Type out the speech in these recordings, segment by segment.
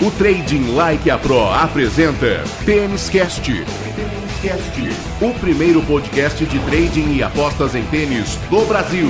O Trading Like a Pro apresenta Tênis Cast. O primeiro podcast de trading e apostas em tênis do Brasil.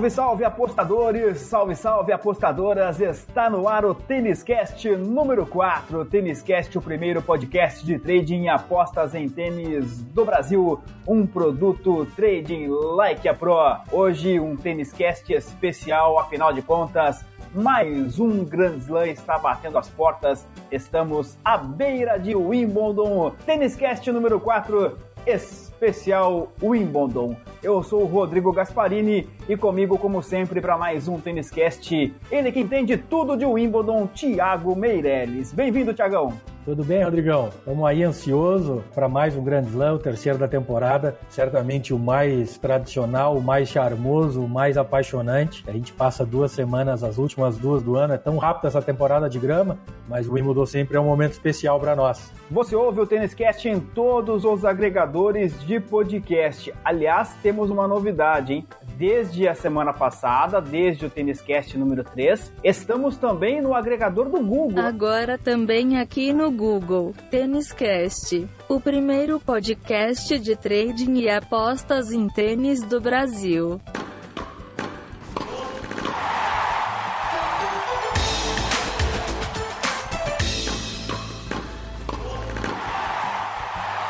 Salve, salve apostadores, salve, salve apostadoras. Está no ar o Tênis Cast número 4. Tênis Cast, o primeiro podcast de trading e apostas em tênis do Brasil. Um produto Trading Like a Pro. Hoje um Tênis Cast especial, afinal de contas, mais um Grand Slam está batendo as portas. Estamos à beira de Wimbledon. Tênis Cast número 4, especial Wimbledon. Eu sou o Rodrigo Gasparini e comigo, como sempre, para mais um Tênis Cast, ele que entende tudo de Wimbledon, Thiago Meirelles. Bem-vindo, Thiagão. Tudo bem, Rodrigão? Estamos aí ansioso para mais um Grande Slam, o terceiro da temporada. Certamente o mais tradicional, o mais charmoso, o mais apaixonante. A gente passa duas semanas, as últimas duas do ano. É tão rápido essa temporada de grama, mas o Wimbledon sempre é um momento especial para nós. Você ouve o Tênis Cast em todos os agregadores de podcast. Aliás, temos uma novidade, hein? Desde a semana passada, desde o Tênis Cast número 3, estamos também no agregador do Google. Agora também aqui no Google, Tênis Cast, o primeiro podcast de trading e apostas em tênis do Brasil.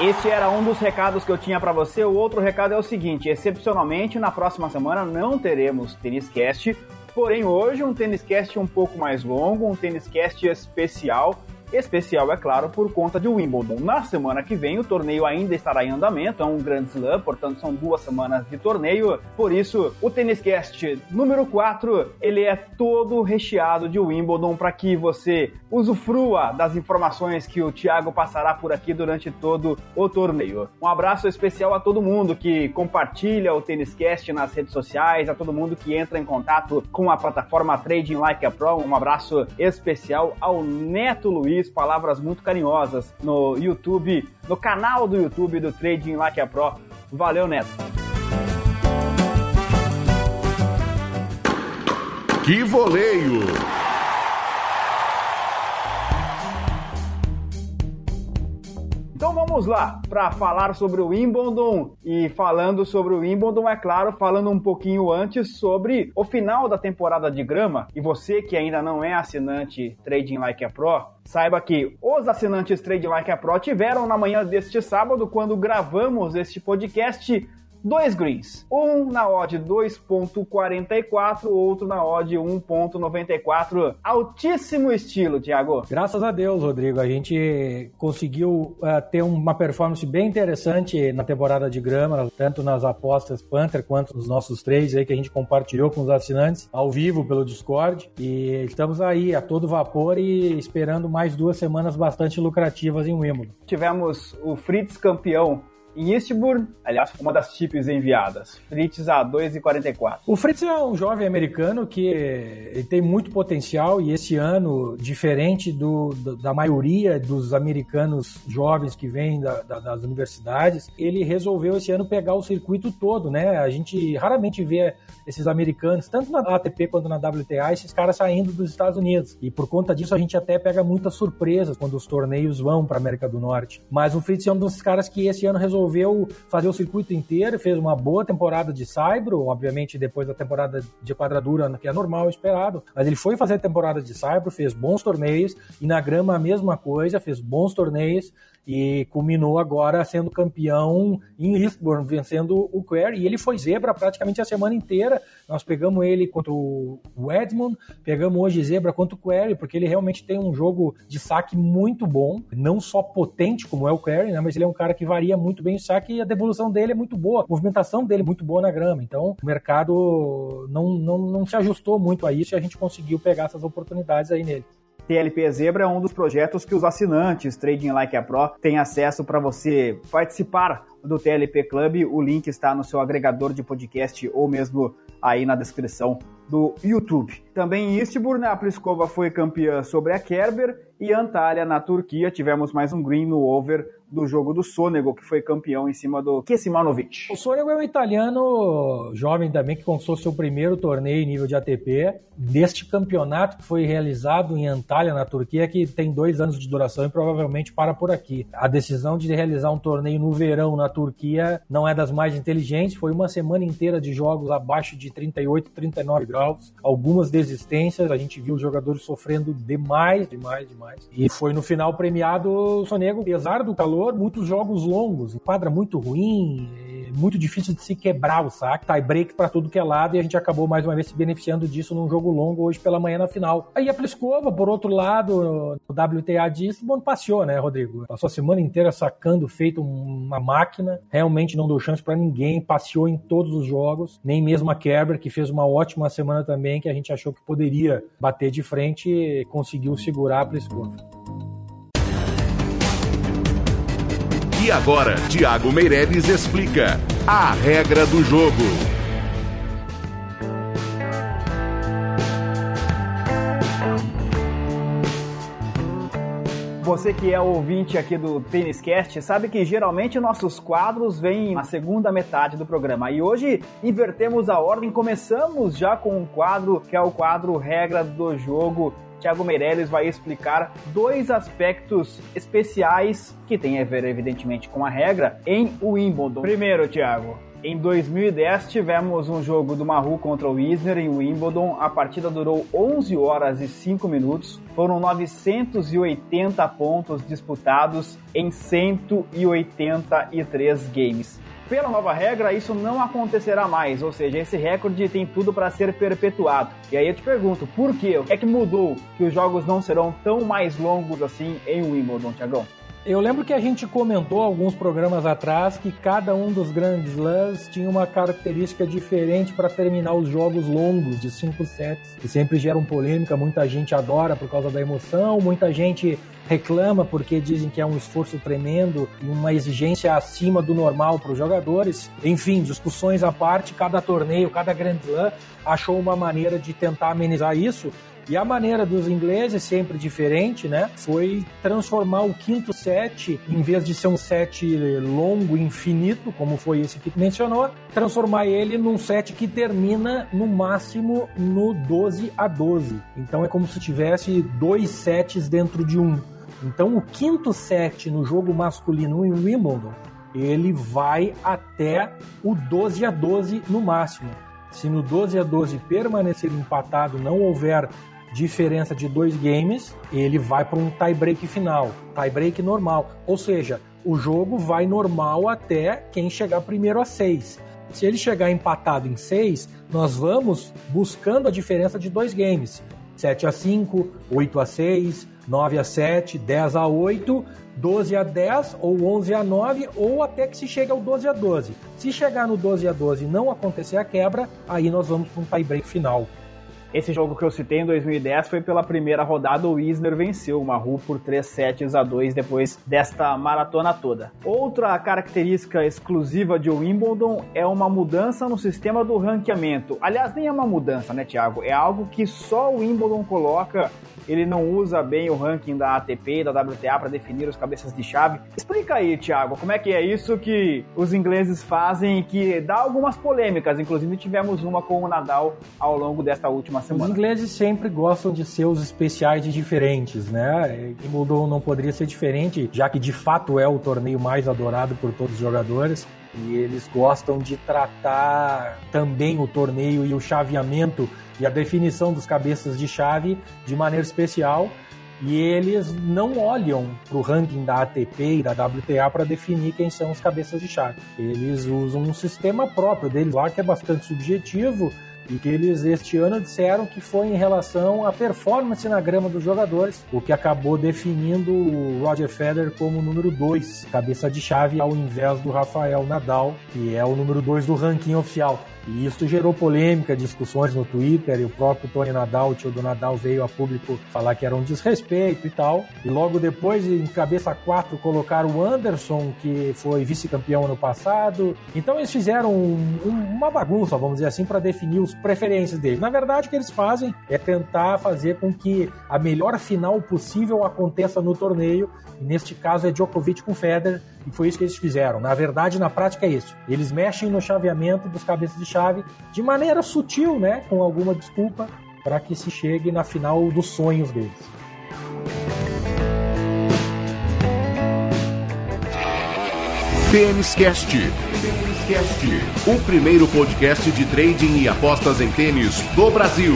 Esse era um dos recados que eu tinha para você. O outro recado é o seguinte: excepcionalmente, na próxima semana não teremos Tênis Cast, porém hoje um Tênis Cast um pouco mais longo, um Tênis Cast especial especial, é claro, por conta de Wimbledon. Na semana que vem, o torneio ainda estará em andamento, é um grande slam, portanto são duas semanas de torneio. Por isso, o Tênis Cast número 4, ele é todo recheado de Wimbledon para que você usufrua das informações que o Thiago passará por aqui durante todo o torneio. Um abraço especial a todo mundo que compartilha o Tênis Cast nas redes sociais, a todo mundo que entra em contato com a plataforma Trading Like a Pro. Um abraço especial ao Neto Luiz palavras muito carinhosas no YouTube, no canal do YouTube do Trading Like a Pro. Valeu, Neto! Que voleio! Então vamos lá para falar sobre o Wimbledon e falando sobre o Wimbledon, é claro, falando um pouquinho antes sobre o final da temporada de grama. E você que ainda não é assinante Trading Like a Pro, saiba que os assinantes Trading Like a Pro tiveram na manhã deste sábado, quando gravamos este podcast, dois greens. Um na odd 2.44, outro na odd 1.94. Altíssimo estilo, Thiago. Graças a Deus, Rodrigo, a gente conseguiu uh, ter uma performance bem interessante na temporada de grama, tanto nas apostas Panther quanto nos nossos trades aí que a gente compartilhou com os assinantes ao vivo pelo Discord. E estamos aí a todo vapor e esperando mais duas semanas bastante lucrativas em Wimbledon. Tivemos o Fritz campeão em Eastbourne, aliás, uma das chips enviadas. Fritz a 2,44. O Fritz é um jovem americano que tem muito potencial e esse ano, diferente do, da maioria dos americanos jovens que vêm da, da, das universidades, ele resolveu esse ano pegar o circuito todo, né? A gente raramente vê esses americanos, tanto na ATP quanto na WTA, esses caras saindo dos Estados Unidos. E por conta disso, a gente até pega muitas surpresas quando os torneios vão para América do Norte. Mas o Fritz é um dos caras que esse ano resolveu resolveu fazer o circuito inteiro, fez uma boa temporada de Saibro, obviamente depois da temporada de quadradura, que é normal, esperado, mas ele foi fazer a temporada de Saibro, fez bons torneios, e na grama a mesma coisa, fez bons torneios, e culminou agora sendo campeão em Eastbourne, vencendo o Query, e ele foi zebra praticamente a semana inteira. Nós pegamos ele contra o Edmund, pegamos hoje zebra contra o Query, porque ele realmente tem um jogo de saque muito bom, não só potente como é o Query, né, mas ele é um cara que varia muito bem o saque e a devolução dele é muito boa, a movimentação dele é muito boa na grama. Então o mercado não, não, não se ajustou muito a isso e a gente conseguiu pegar essas oportunidades aí nele. TLP Zebra é um dos projetos que os assinantes Trading Like a Pro têm acesso para você participar do TLP Club. O link está no seu agregador de podcast ou mesmo aí na descrição do YouTube. Também em Eastbourne, a Pliskova foi campeã sobre a Kerber E Antalya, na Turquia, tivemos mais um green no over do jogo do Sonego, que foi campeão em cima do Kesimanovic. O Sonego é um italiano jovem também que conquistou seu primeiro torneio em nível de ATP deste campeonato que foi realizado em Antalya, na Turquia, que tem dois anos de duração e provavelmente para por aqui. A decisão de realizar um torneio no verão na Turquia não é das mais inteligentes, foi uma semana inteira de jogos abaixo de 38, 39 graus, algumas desistências, a gente viu os jogadores sofrendo demais, demais, demais. E foi no final premiado o Sonego, apesar do calor muitos jogos longos, quadra muito ruim, muito difícil de se quebrar o saque, tie break para tudo que é lado e a gente acabou mais uma vez se beneficiando disso num jogo longo hoje pela manhã na final. Aí a Pliskova, por outro lado, o WTA disse, bom, passeou, né, Rodrigo? Passou a semana inteira sacando, feito uma máquina, realmente não deu chance para ninguém, passeou em todos os jogos, nem mesmo a Kerber, que fez uma ótima semana também, que a gente achou que poderia bater de frente, conseguiu segurar a Pliskova. E agora, Tiago Meireles explica a regra do jogo. Você que é ouvinte aqui do Tênis Cast sabe que geralmente nossos quadros vêm na segunda metade do programa. E hoje invertemos a ordem, começamos já com um quadro que é o quadro Regra do Jogo Thiago Meirelles vai explicar dois aspectos especiais que têm a ver, evidentemente, com a regra em Wimbledon. Primeiro, Thiago, em 2010 tivemos um jogo do Mahu contra o Isner em Wimbledon. A partida durou 11 horas e 5 minutos. Foram 980 pontos disputados em 183 games. Pela nova regra, isso não acontecerá mais, ou seja, esse recorde tem tudo para ser perpetuado. E aí eu te pergunto, por que é que mudou que os jogos não serão tão mais longos assim em Wimbledon, Tiagão? Eu lembro que a gente comentou alguns programas atrás que cada um dos grandes slams tinha uma característica diferente para terminar os jogos longos de cinco sets, que sempre geram polêmica, muita gente adora por causa da emoção, muita gente reclama porque dizem que é um esforço tremendo e uma exigência acima do normal para os jogadores. Enfim, discussões à parte, cada torneio, cada Grand Slam achou uma maneira de tentar amenizar isso. E a maneira dos ingleses, sempre diferente, né? Foi transformar o quinto set, em vez de ser um set longo, infinito, como foi esse que mencionou, transformar ele num set que termina no máximo no 12 a 12. Então é como se tivesse dois sets dentro de um. Então, o quinto set no jogo masculino em Wimbledon, ele vai até o 12 a 12 no máximo. Se no 12 a 12 permanecer empatado, não houver diferença de dois games, ele vai para um tie-break final, tie-break normal. Ou seja, o jogo vai normal até quem chegar primeiro a seis. Se ele chegar empatado em seis, nós vamos buscando a diferença de dois games. 7 a 5, 8 a 6, 9 a 7, 10 a 8, 12 a 10 ou 11 a 9 ou até que se chegue ao 12 a 12. Se chegar no 12 a 12 e não acontecer a quebra, aí nós vamos para um tie break final. Esse jogo que eu citei em 2010 foi pela primeira rodada, o Isner venceu o Mahu por 3 sets a 2 depois desta maratona toda. Outra característica exclusiva de Wimbledon é uma mudança no sistema do ranqueamento. Aliás, nem é uma mudança, né, Thiago? É algo que só o Wimbledon coloca ele não usa bem o ranking da ATP e da WTA para definir os cabeças de chave. Explica aí, Thiago, como é que é isso que os ingleses fazem que dá algumas polêmicas. Inclusive tivemos uma com o Nadal ao longo desta última semana. Os ingleses sempre gostam de ser os especiais e diferentes, né? E Wimbledon não poderia ser diferente, já que de fato é o torneio mais adorado por todos os jogadores. E eles gostam de tratar também o torneio e o chaveamento e a definição dos cabeças de chave de maneira especial. E eles não olham para o ranking da ATP e da WTA para definir quem são os cabeças de chave. Eles usam um sistema próprio deles lá que é bastante subjetivo e que eles este ano disseram que foi em relação à performance na grama dos jogadores, o que acabou definindo o Roger Federer como número 2, cabeça de chave, ao invés do Rafael Nadal, que é o número 2 do ranking oficial. E isso gerou polêmica, discussões no Twitter, e o próprio Tony Nadal, o tio do Nadal, veio a público falar que era um desrespeito e tal. E logo depois, em cabeça 4, colocaram o Anderson, que foi vice-campeão ano passado. Então eles fizeram um, um, uma bagunça, vamos dizer assim, para definir os preferências deles. Na verdade, o que eles fazem é tentar fazer com que a melhor final possível aconteça no torneio. E neste caso é Djokovic com Federer, e foi isso que eles fizeram. Na verdade, na prática é isso. Eles mexem no chaveamento dos cabeças de chave de maneira sutil, né, com alguma desculpa, para que se chegue na final dos sonhos deles. Tênis Cast. O primeiro podcast de trading e apostas em tênis do Brasil.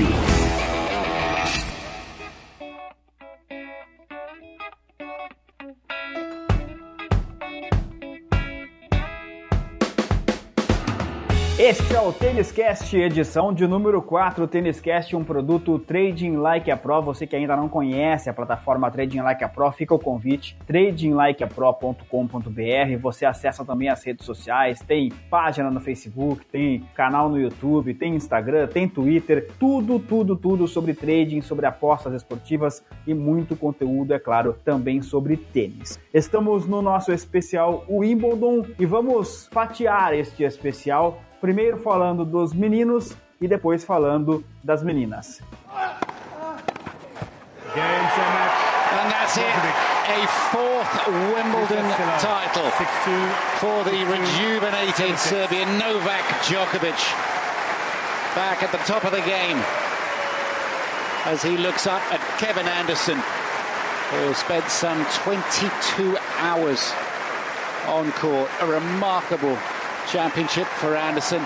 Este é o Tênis Cast, edição de número 4. Tênis Cast, um produto Trading Like a Pro. Você que ainda não conhece a plataforma Trading Like a Pro, fica o convite: tradinglikeapro.com.br. Você acessa também as redes sociais, tem página no Facebook, tem canal no YouTube, tem Instagram, tem Twitter, tudo, tudo, tudo sobre trading, sobre apostas esportivas e muito conteúdo, é claro, também sobre tênis. Estamos no nosso especial Wimbledon e vamos fatiar este especial primeiro falando dos meninos e depois falando das meninas. And that's it. A fourth Wimbledon title for the rejuvenated Serbian Novak Djokovic. Back at the top of the game as he looks up at Kevin Anderson, who spent some 22 hours on court. A remarkable championship for Anderson.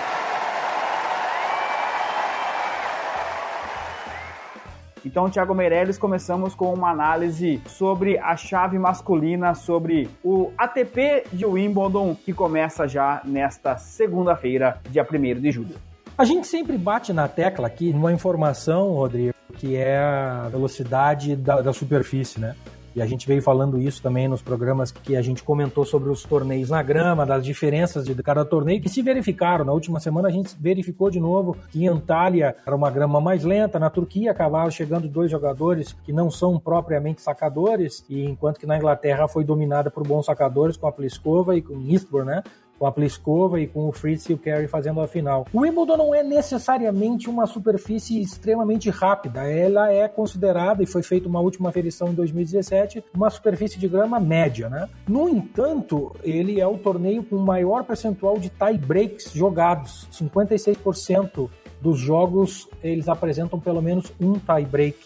Então, Thiago Meirelles, começamos com uma análise sobre a chave masculina, sobre o ATP de Wimbledon, que começa já nesta segunda-feira, dia 1 de julho. A gente sempre bate na tecla aqui uma informação, Rodrigo, que é a velocidade da, da superfície, né? E a gente veio falando isso também nos programas que a gente comentou sobre os torneios na grama, das diferenças de cada torneio, que se verificaram. Na última semana a gente verificou de novo que em Antália era uma grama mais lenta, na Turquia acabaram chegando dois jogadores que não são propriamente sacadores, e enquanto que na Inglaterra foi dominada por bons sacadores com a Pliskova e com Eastbourne, né? Com a Pliskova e com o Fritz e o Carey fazendo a final. O Wimbledon não é necessariamente uma superfície extremamente rápida, ela é considerada, e foi feita uma última aferição em 2017, uma superfície de grama média, né? No entanto, ele é o torneio com maior percentual de tie breaks jogados, 56% dos jogos eles apresentam pelo menos um tie break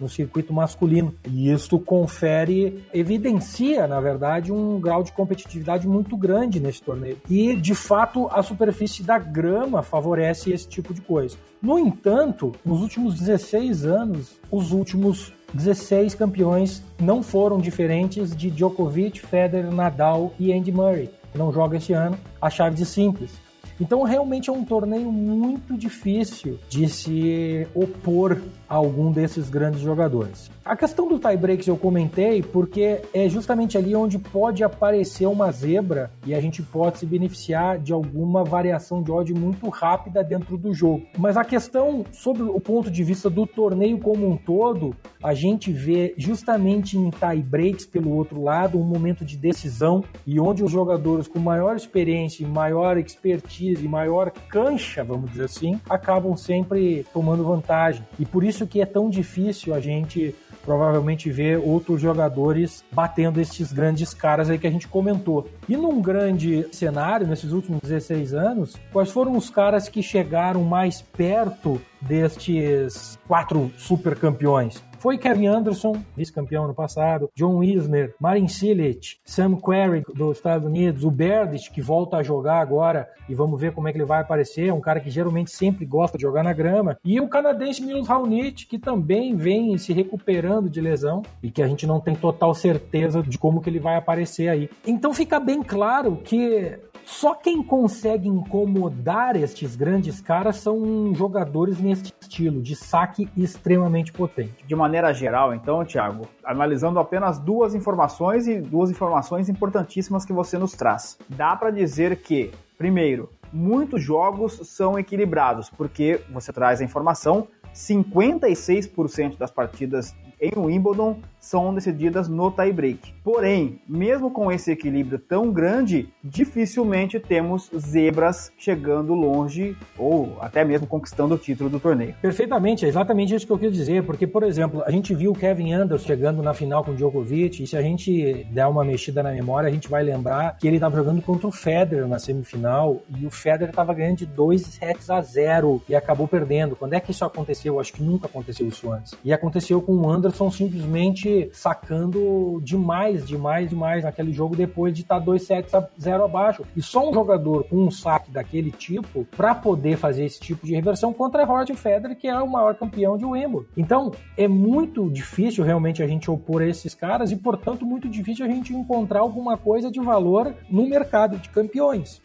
no circuito masculino. E isso confere, evidencia, na verdade, um grau de competitividade muito grande nesse torneio. E, de fato, a superfície da grama favorece esse tipo de coisa. No entanto, nos últimos 16 anos, os últimos 16 campeões não foram diferentes de Djokovic, Federer, Nadal e Andy Murray, não joga esse ano, a chave de simples. Então, realmente é um torneio muito difícil de se opor algum desses grandes jogadores. A questão do tie-breaks eu comentei porque é justamente ali onde pode aparecer uma zebra e a gente pode se beneficiar de alguma variação de ódio muito rápida dentro do jogo. Mas a questão sobre o ponto de vista do torneio como um todo, a gente vê justamente em tie-breaks pelo outro lado um momento de decisão e onde os jogadores com maior experiência, maior expertise maior cancha, vamos dizer assim, acabam sempre tomando vantagem. E por isso que é tão difícil a gente provavelmente ver outros jogadores batendo esses grandes caras aí que a gente comentou. E num grande cenário, nesses últimos 16 anos, quais foram os caras que chegaram mais perto destes quatro super campeões? Foi Kevin Anderson, vice-campeão no passado, John Wisner, Marin Cilic, Sam Querrey dos Estados Unidos, o Berdych, que volta a jogar agora e vamos ver como é que ele vai aparecer, é um cara que geralmente sempre gosta de jogar na grama, e o canadense Milos Raonic, que também vem se recuperando de lesão e que a gente não tem total certeza de como que ele vai aparecer aí. Então fica bem claro que só quem consegue incomodar estes grandes caras são jogadores nesse estilo, de saque extremamente potente. De maneira geral, então, Thiago, analisando apenas duas informações e duas informações importantíssimas que você nos traz. Dá para dizer que Primeiro, muitos jogos são equilibrados, porque você traz a informação, 56% das partidas em Wimbledon são decididas no tie-break. Porém, mesmo com esse equilíbrio tão grande, dificilmente temos zebras chegando longe ou até mesmo conquistando o título do torneio. Perfeitamente, é exatamente isso que eu quis dizer, porque, por exemplo, a gente viu o Kevin Anderson chegando na final com o Djokovic, e se a gente der uma mexida na memória, a gente vai lembrar que ele estava jogando contra o Federer na semifinal e o Federer estava ganhando de 2 sets a 0 e acabou perdendo. Quando é que isso aconteceu? Eu acho que nunca aconteceu isso antes. E aconteceu com o Anderson simplesmente sacando demais, demais, demais naquele jogo depois de estar 2 sets a 0 abaixo. E só um jogador com um saque daquele tipo para poder fazer esse tipo de reversão contra Roger Federer, que é o maior campeão de Wimbledon. Então, é muito difícil realmente a gente opor a esses caras e, portanto, muito difícil a gente encontrar alguma coisa de valor no mercado de campeões.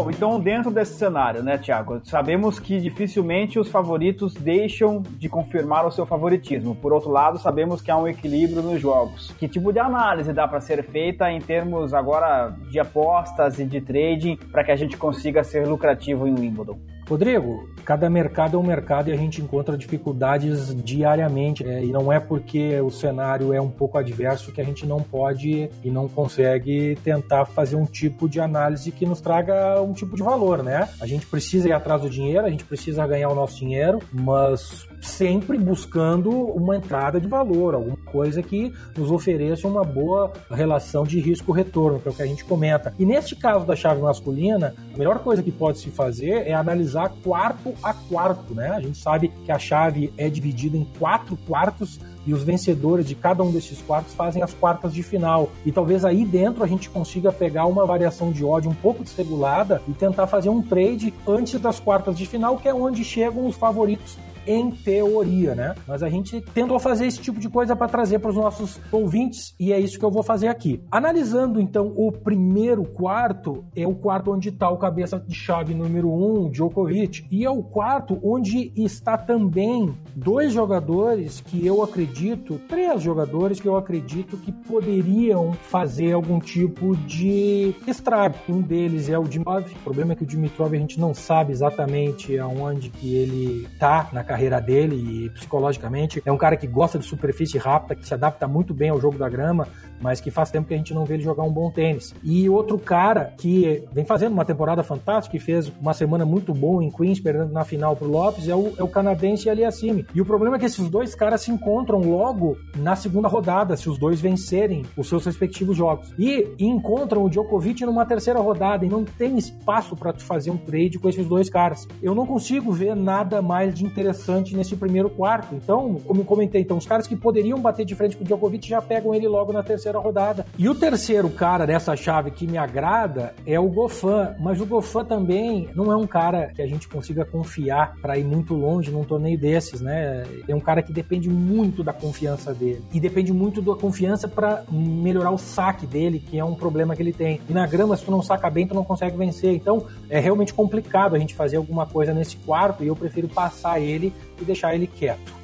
Bom, então dentro desse cenário, né, Tiago, sabemos que dificilmente os favoritos deixam de confirmar o seu favoritismo. Por outro lado, sabemos que há um equilíbrio nos jogos. Que tipo de análise dá para ser feita em termos agora de apostas e de trading para que a gente consiga ser lucrativo em Wimbledon? Rodrigo, cada mercado é um mercado e a gente encontra dificuldades diariamente. É, e não é porque o cenário é um pouco adverso que a gente não pode e não consegue tentar fazer um tipo de análise que nos traga um tipo de valor, né? A gente precisa ir atrás do dinheiro, a gente precisa ganhar o nosso dinheiro, mas sempre buscando uma entrada de valor, alguma coisa que nos ofereça uma boa relação de risco-retorno, que é o que a gente comenta. E neste caso da chave masculina, a melhor coisa que pode se fazer é analisar quarto a quarto, né? A gente sabe que a chave é dividida em quatro quartos e os vencedores de cada um desses quartos fazem as quartas de final. E talvez aí dentro a gente consiga pegar uma variação de ódio um pouco desregulada e tentar fazer um trade antes das quartas de final, que é onde chegam os favoritos em teoria, né? Mas a gente tentou fazer esse tipo de coisa para trazer para os nossos ouvintes e é isso que eu vou fazer aqui. Analisando então o primeiro quarto, é o quarto onde está o cabeça de chave número um, Djokovic, e é o quarto onde está também dois jogadores que eu acredito, três jogadores que eu acredito que poderiam fazer algum tipo de estrago. Um deles é o Dimitrov. O problema é que o Dimitrov a gente não sabe exatamente aonde que ele tá na carreira dele e psicologicamente. É um cara que gosta de superfície rápida, que se adapta muito bem ao jogo da grama, mas que faz tempo que a gente não vê ele jogar um bom tênis. E outro cara que vem fazendo uma temporada fantástica e fez uma semana muito boa em Queens, perdendo na final pro Lopes, é o, é o canadense Aliassime. E o problema é que esses dois caras se encontram logo na segunda rodada, se os dois vencerem os seus respectivos jogos. E, encontram o Djokovic numa terceira rodada e não tem espaço para tu fazer um trade com esses dois caras. Eu não consigo ver nada mais de interessante nesse primeiro quarto. Então, como comentei, então, os caras que poderiam bater de frente com o Djokovic já pegam ele logo na terceira rodada. E o terceiro cara dessa chave que me agrada é o Gofan, mas o Gofan também não é um cara que a gente consiga confiar para ir muito longe num torneio desses, né? É um cara que depende muito da confiança dele e depende muito da confiança para melhorar o saque dele, que é um problema que ele tem. E na grama, se tu não saca bem, tu não consegue vencer. Então, é realmente complicado a gente fazer alguma coisa nesse quarto e eu prefiro passar ele e deixar ele quieto.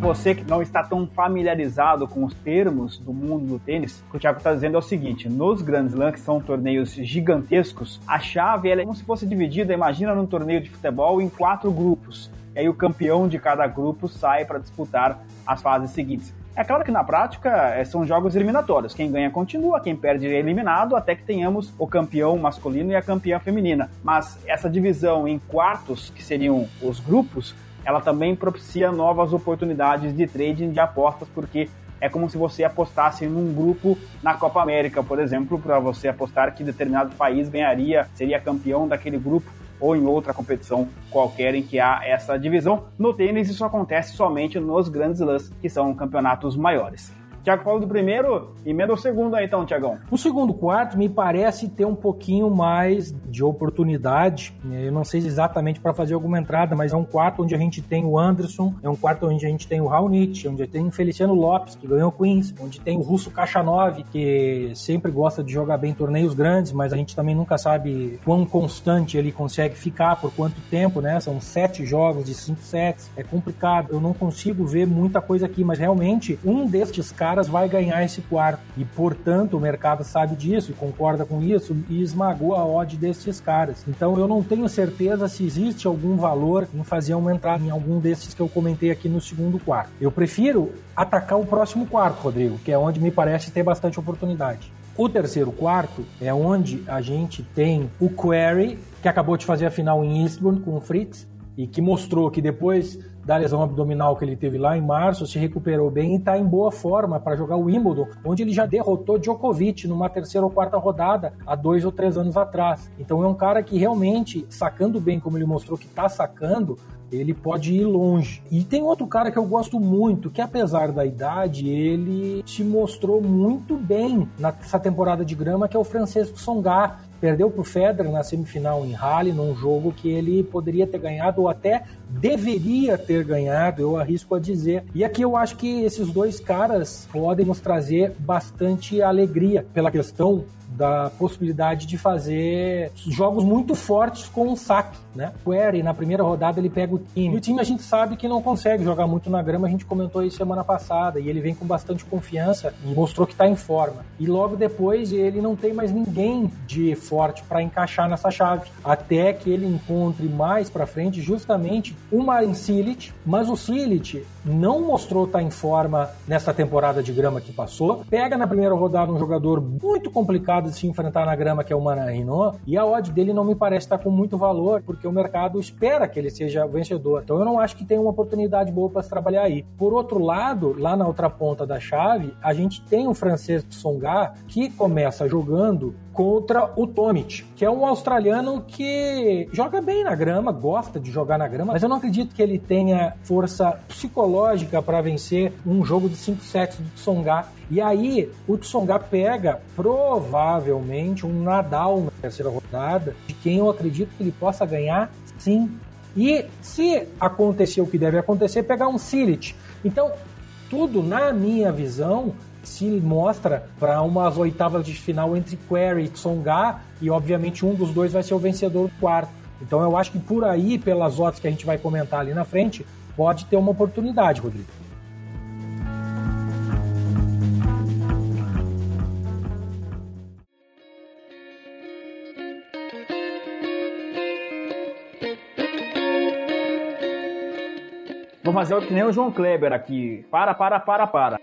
Você que não está tão familiarizado com os termos do mundo do tênis, o que o Thiago está dizendo é o seguinte: nos Grand Slam, que são torneios gigantescos, a chave é como se fosse dividida, imagina num torneio de futebol, em quatro grupos. E aí o campeão de cada grupo sai para disputar as fases seguintes. É claro que na prática é, são jogos eliminatórios. Quem ganha continua, quem perde é eliminado, até que tenhamos o campeão masculino e a campeã feminina. Mas essa divisão em quartos, que seriam os grupos, ela também propicia novas oportunidades de trading de apostas, porque é como se você apostasse num grupo na Copa América, por exemplo, para você apostar que determinado país ganharia, seria campeão daquele grupo ou em outra competição qualquer em que há essa divisão. No tênis, isso acontece somente nos grandes lãs, que são campeonatos maiores. Thiago falou do primeiro, emenda o segundo aí então, Tiagão. O segundo quarto me parece ter um pouquinho mais de oportunidade. Eu não sei exatamente para fazer alguma entrada, mas é um quarto onde a gente tem o Anderson, é um quarto onde a gente tem o Raonic, onde tem o Feliciano Lopes, que ganhou o Queens, onde tem o Russo Kachanov, que sempre gosta de jogar bem torneios grandes, mas a gente também nunca sabe quão constante ele consegue ficar, por quanto tempo, né? São sete jogos de cinco sets, é complicado. Eu não consigo ver muita coisa aqui, mas realmente um destes caras vai ganhar esse quarto. E, portanto, o mercado sabe disso e concorda com isso e esmagou a odd destes caras. Então, eu não tenho certeza se existe algum valor em fazer uma entrada em algum desses que eu comentei aqui no segundo quarto. Eu prefiro atacar o próximo quarto, Rodrigo, que é onde me parece ter bastante oportunidade. O terceiro quarto é onde a gente tem o Query, que acabou de fazer a final em Eastbourne com o Fritz, e que mostrou que depois da lesão abdominal que ele teve lá em março, se recuperou bem e está em boa forma para jogar o Wimbledon, onde ele já derrotou Djokovic numa terceira ou quarta rodada há dois ou três anos atrás. Então é um cara que realmente, sacando bem como ele mostrou que está sacando, ele pode ir longe. E tem outro cara que eu gosto muito, que apesar da idade, ele se mostrou muito bem nessa temporada de grama, que é o Francisco Songar. Perdeu para o Federer na semifinal em Halle, num jogo que ele poderia ter ganhado ou até deveria ter ganhado, eu arrisco a dizer. E aqui eu acho que esses dois caras podem nos trazer bastante alegria pela questão da possibilidade de fazer jogos muito fortes com um saque, né? O Eri, na primeira rodada, ele pega o time. E o time a gente sabe que não consegue jogar muito na grama, a gente comentou isso semana passada, e ele vem com bastante confiança e mostrou que está em forma. E logo depois ele não tem mais ninguém de forte para encaixar nessa chave, até que ele encontre mais para frente justamente o Marin mas o Cilic não mostrou estar tá em forma nessa temporada de grama que passou. Pega na primeira rodada um jogador muito complicado de se enfrentar na grama, que é o Manarino, e a odd dele não me parece estar com muito valor, porque o mercado espera que ele seja vencedor. Então eu não acho que tem uma oportunidade boa para se trabalhar aí. Por outro lado, lá na outra ponta da chave, a gente tem o francês Songa, que começa jogando contra o Tomic, que é um australiano que joga bem na grama, gosta de jogar na grama, mas eu não acredito que ele tenha força psicológica para vencer um jogo de 5 sets do Tsonga. E aí, o Tsonga pega provavelmente um Nadal na terceira rodada, de quem eu acredito que ele possa ganhar sim. E se acontecer o que deve acontecer, pegar um Silit. Então, tudo, na minha visão, se mostra para umas oitavas de final entre Query e Tsonga, e obviamente um dos dois vai ser o vencedor do quarto. Então eu acho que por aí, pelas odds que a gente vai comentar ali na frente, pode ter uma oportunidade, Rodrigo. Vou fazer o que nem o João Kleber aqui. Para, para, para, para.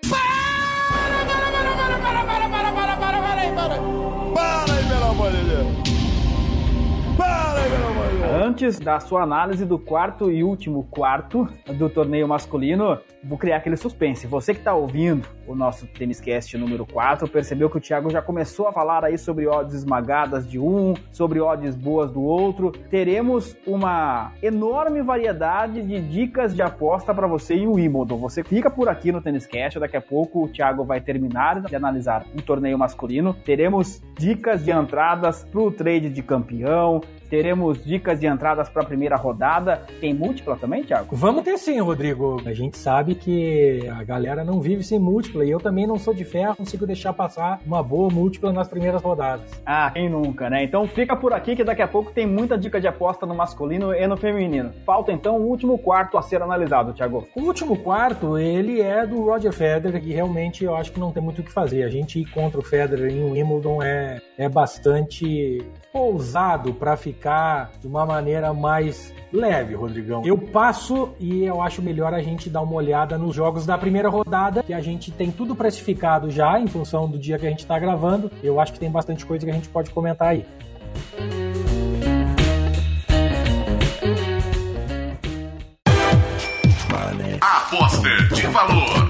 Antes da sua análise do quarto e último quarto do torneio masculino, vou criar aquele suspense. Você que está ouvindo o nosso Tênis Cast número 4, percebeu que o Thiago já começou a falar aí sobre odds esmagadas de um, sobre odds boas do outro. Teremos uma enorme variedade de dicas de aposta para você em Wimbledon. Você fica por aqui no Tênis Cast, daqui a pouco o Thiago vai terminar de analisar um torneio masculino. Teremos dicas de entradas para o trade de campeão, Teremos dicas de entradas para a primeira rodada. Tem múltipla também, Thiago? Vamos ter sim, Rodrigo. A gente sabe que a galera não vive sem múltipla e eu também não sou de ferro, consigo deixar passar uma boa múltipla nas primeiras rodadas. Ah, quem nunca, né? Então fica por aqui que daqui a pouco tem muita dica de aposta no masculino e no feminino. Falta então o último quarto a ser analisado, Thiago. O último quarto, ele é do Roger Federer e realmente eu acho que não tem muito o que fazer. A gente ir contra o Federer em Wimbledon é, é bastante ousado para ficar de uma maneira mais leve, Rodrigão. Eu passo e eu acho melhor a gente dar uma olhada nos jogos da primeira rodada, que a gente tem tudo precificado já em função do dia que a gente está gravando. Eu acho que tem bastante coisa que a gente pode comentar aí. Aposta de valor.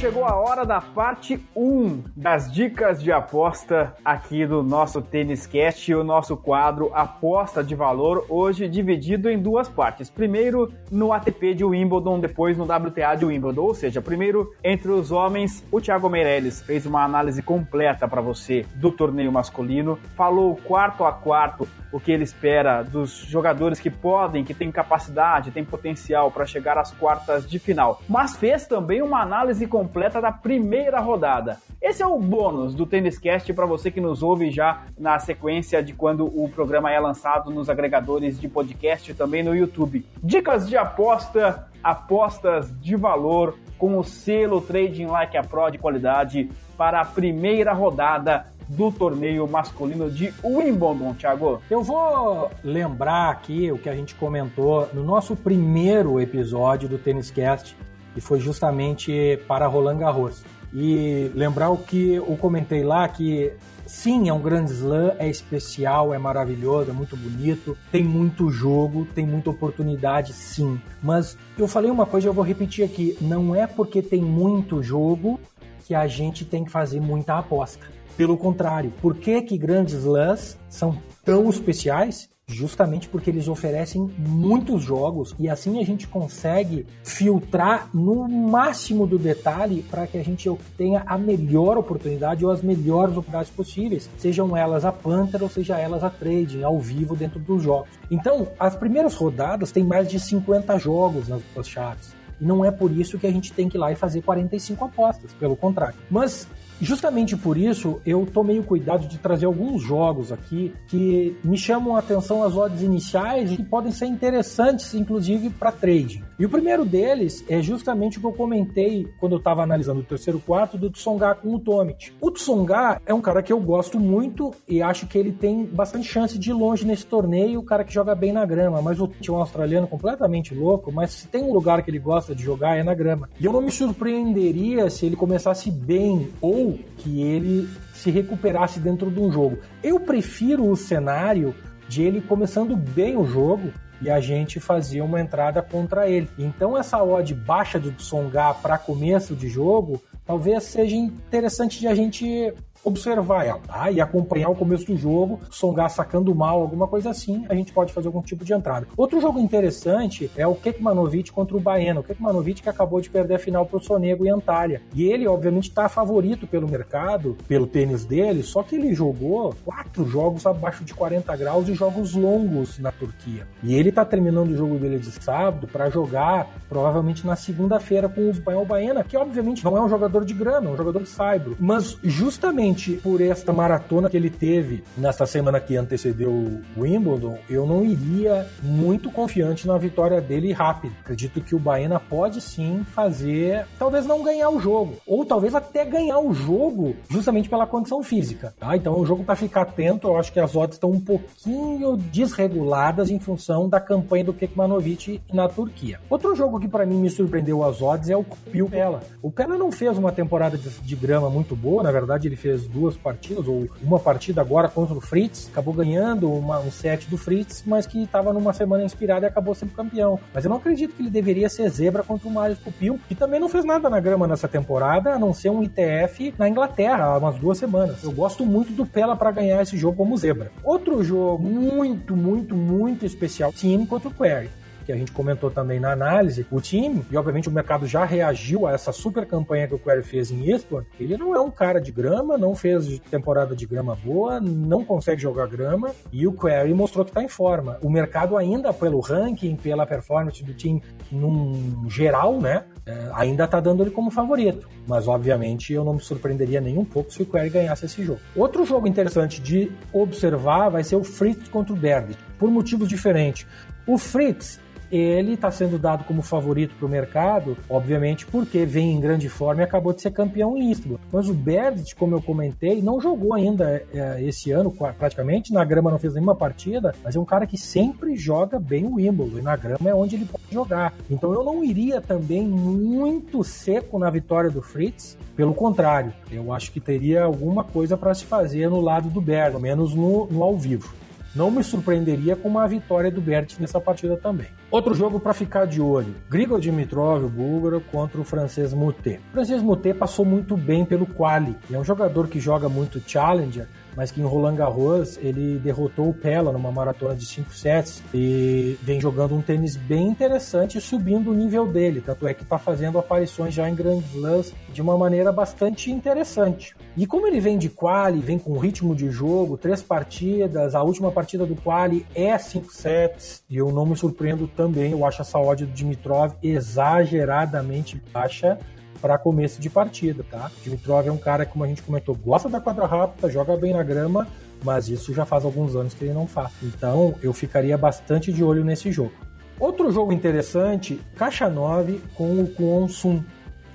Chegou a hora da parte 1 das dicas de aposta aqui do nosso Tênis Cast, o nosso quadro Aposta de Valor, hoje dividido em duas partes. Primeiro no ATP de Wimbledon, depois no WTA de Wimbledon, ou seja, primeiro entre os homens, o Thiago Meirelles fez uma análise completa para você do torneio masculino, falou quarto a quarto o que ele espera dos jogadores que podem, que têm capacidade, têm potencial para chegar às quartas de final. Mas fez também uma análise completa da primeira rodada. Esse é o bônus do Tênis Cast para você que nos ouve já na sequência de quando o programa é lançado nos agregadores de podcast e também no YouTube. Dicas de aposta, apostas de valor com o selo Trading Like a Pro de qualidade para a primeira rodada do torneio masculino de Wimbledon, Thiago? Eu vou lembrar aqui o que a gente comentou no nosso primeiro episódio do Tênis Cast, que foi justamente para Roland Garros. E lembrar o que eu comentei lá, que sim, é um grande slam, é especial, é maravilhoso, é muito bonito, tem muito jogo, tem muita oportunidade, sim. Mas eu falei uma coisa, eu vou repetir aqui, não é porque tem muito jogo que a gente tem que fazer muita aposta. Pelo contrário, por que, que grandes slams são tão especiais? Justamente porque eles oferecem muitos jogos e assim a gente consegue filtrar no máximo do detalhe para que a gente obtenha a melhor oportunidade ou as melhores oportunidades possíveis, sejam elas a Panther ou seja elas a trading ao vivo dentro dos jogos. Então, as primeiras rodadas têm mais de 50 jogos nas duas chaves. E não é por isso que a gente tem que ir lá e fazer 45 apostas, pelo contrário. Mas Justamente por isso, eu tomei o cuidado de trazer alguns jogos aqui que me chamam a atenção as odds iniciais e que podem ser interessantes, inclusive, para trading. E o primeiro deles é justamente o que eu comentei quando eu estava analisando o terceiro quarto do Tsonga com o Tomic. O Tsonga é um cara que eu gosto muito e acho que ele tem bastante chance de ir longe nesse torneio, o cara que joga bem na grama, mas o é um australiano completamente louco, mas se tem um lugar que ele gosta de jogar é na grama. E eu não me surpreenderia se ele começasse bem ou que ele se recuperasse dentro de um jogo. Eu prefiro o cenário de ele começando bem o jogo e a gente fazia uma entrada contra ele. Então essa odd baixa do Tsonga para começo de jogo talvez seja interessante de a gente observar ela tá? e acompanhar o começo do jogo, Songar sacando mal, alguma coisa assim, a gente pode fazer algum tipo de entrada. Outro jogo interessante é o Kekmanovic contra o Baena. O Kekmanovic que acabou de perder a final para o Sonego em Antalya. E ele, obviamente, está favorito pelo mercado, pelo tênis dele, só que ele jogou quatro jogos abaixo de 40 graus e jogos longos na Turquia. E ele está terminando o jogo dele de sábado para jogar provavelmente na segunda-feira com o Ismael Baena, que obviamente não é um jogador de grana, é um jogador de saibro. Mas justamente justamente por esta maratona que ele teve nesta semana que antecedeu o Wimbledon, eu não iria muito confiante na vitória dele rápido. Acredito que o Baena pode sim fazer, talvez não ganhar o jogo, ou talvez até ganhar o jogo justamente pela condição física. Tá? Então o jogo para ficar atento, eu acho que as odds estão um pouquinho desreguladas em função da campanha do Kekmanovic na Turquia. Outro jogo que para mim me surpreendeu as odds é o Pio Pela. O Pela não fez uma temporada de grama muito boa, na verdade ele fez duas partidas, ou uma partida agora contra o Fritz, acabou ganhando uma, um set do Fritz, mas que estava numa semana inspirada e acabou sendo campeão. Mas eu não acredito que ele deveria ser zebra contra o Marius Pupil, que também não fez nada na grama nessa temporada, a não ser um ITF na Inglaterra há umas duas semanas. Eu gosto muito do Pela para ganhar esse jogo como zebra. Outro jogo muito, muito, muito especial, Team contra o Query que a gente comentou também na análise, o time, e obviamente o mercado já reagiu a essa super campanha que o Query fez em Eastbourne, ele não é um cara de grama, não fez temporada de grama boa, não consegue jogar grama, e o Query mostrou que está em forma. O mercado ainda, pelo ranking, pela performance do time num geral, né, é, ainda está dando ele como favorito. Mas, obviamente, eu não me surpreenderia nem um pouco se o Query ganhasse esse jogo. Outro jogo interessante de observar vai ser o Fritz contra o Berdy, por motivos diferentes. O Fritz ele está sendo dado como favorito para o mercado, obviamente porque vem em grande forma e acabou de ser campeão em Istambul. Mas o Berdit, como eu comentei, não jogou ainda é, esse ano praticamente, na grama não fez nenhuma partida, mas é um cara que sempre joga bem o Wimbledon, e na grama é onde ele pode jogar. Então eu não iria também muito seco na vitória do Fritz, pelo contrário, eu acho que teria alguma coisa para se fazer no lado do Berg, pelo menos no, no ao vivo. Não me surpreenderia com uma vitória do Bert nessa partida também. Outro jogo para ficar de olho: Grigor Dimitrov, o búlgaro, contra o francês Moutet. O francês Moutet passou muito bem pelo quali. É um jogador que joga muito challenger mas que em Roland Garros ele derrotou o Pella numa maratona de 5 sets e vem jogando um tênis bem interessante subindo o nível dele, tanto é que está fazendo aparições já em Grand Slams de uma maneira bastante interessante. E como ele vem de quali, vem com ritmo de jogo, três partidas, a última partida do quali é 5 sets, e eu não me surpreendo também, eu acho essa odd do Dimitrov exageradamente baixa, para começo de partida, tá? Dimitrov é um cara que, como a gente comentou, gosta da quadra rápida, joga bem na grama, mas isso já faz alguns anos que ele não faz. Então, eu ficaria bastante de olho nesse jogo. Outro jogo interessante, Caixa 9 com o Kwon Sun,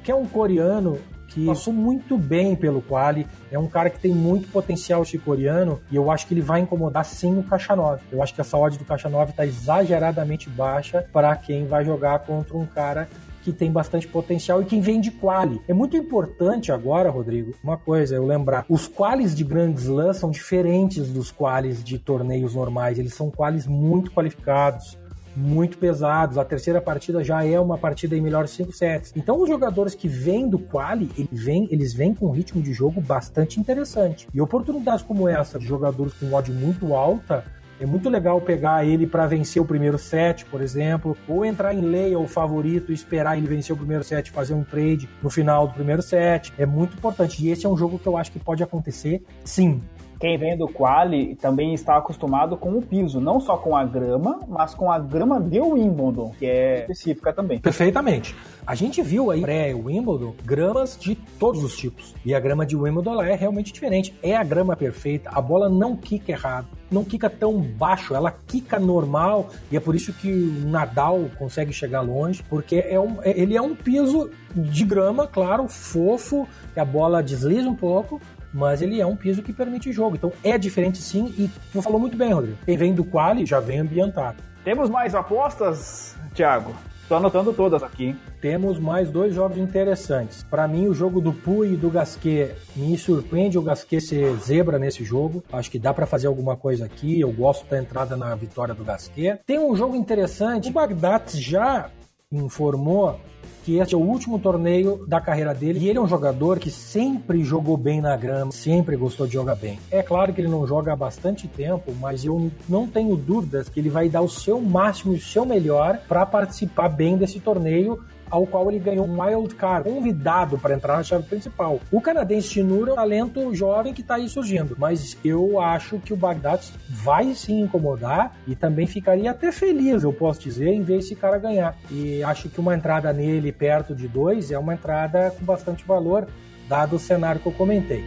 que é um coreano que passou muito bem pelo quali, é um cara que tem muito potencial coreano e eu acho que ele vai incomodar sim o Caixa 9. Eu acho que essa odd do Caixa 9 está exageradamente baixa para quem vai jogar contra um cara que tem bastante potencial e quem vem de quali. É muito importante agora, Rodrigo, uma coisa, eu lembrar, os qualis de Grand Slam são diferentes dos qualis de torneios normais, eles são qualis muito qualificados muito pesados. A terceira partida já é uma partida em melhores cinco sets. Então os jogadores que vêm do quali, eles vêm, eles vêm com um ritmo de jogo bastante interessante. E oportunidades como essa de jogadores com odd muito alta é muito legal pegar ele para vencer o primeiro set, por exemplo, ou entrar em o favorito e esperar ele vencer o primeiro set, fazer um trade no final do primeiro set. É muito importante. E esse é um jogo que eu acho que pode acontecer, sim quem vem do quali também está acostumado com o piso, não só com a grama, mas com a grama de Wimbledon, que é específica também. Perfeitamente. A gente viu aí pré-Wimbledon gramas de todos os tipos. E a grama de Wimbledon é realmente diferente. É a grama perfeita, a bola não quica errado, não quica tão baixo, ela quica normal. E é por isso que o Nadal consegue chegar longe, porque é um, é, ele é um piso de grama, claro, fofo, que a bola desliza um pouco, mas ele é um piso que permite jogo. Então é diferente sim, e tu falou muito bem, Rodrigo. Quem vem do quali já vem ambientado. Temos mais apostas, Thiago? Estou anotando todas aqui. Temos mais dois jogos interessantes. Para mim, o jogo do Pui e do Gasquet me surpreende o Gasquet ser zebra nesse jogo. Acho que dá para fazer alguma coisa aqui. Eu gosto da entrada na vitória do Gasquet. Tem um jogo interessante. O Bagdad já informou que este é o último torneio da carreira dele e ele é um jogador que sempre jogou bem na grama, sempre gostou de jogar bem. É claro que ele não joga há bastante tempo, mas eu não tenho dúvidas que ele vai dar o seu máximo e o seu melhor para participar bem desse torneio ao qual ele ganhou um wild card, convidado para entrar na chave principal. O canadense Chinura é um talento jovem que está aí surgindo, mas eu acho que o Bagdad vai sim incomodar e também ficaria até feliz, eu posso dizer, em ver esse cara ganhar. E acho que uma entrada nele perto de dois é uma entrada com bastante valor, dado o cenário que eu comentei.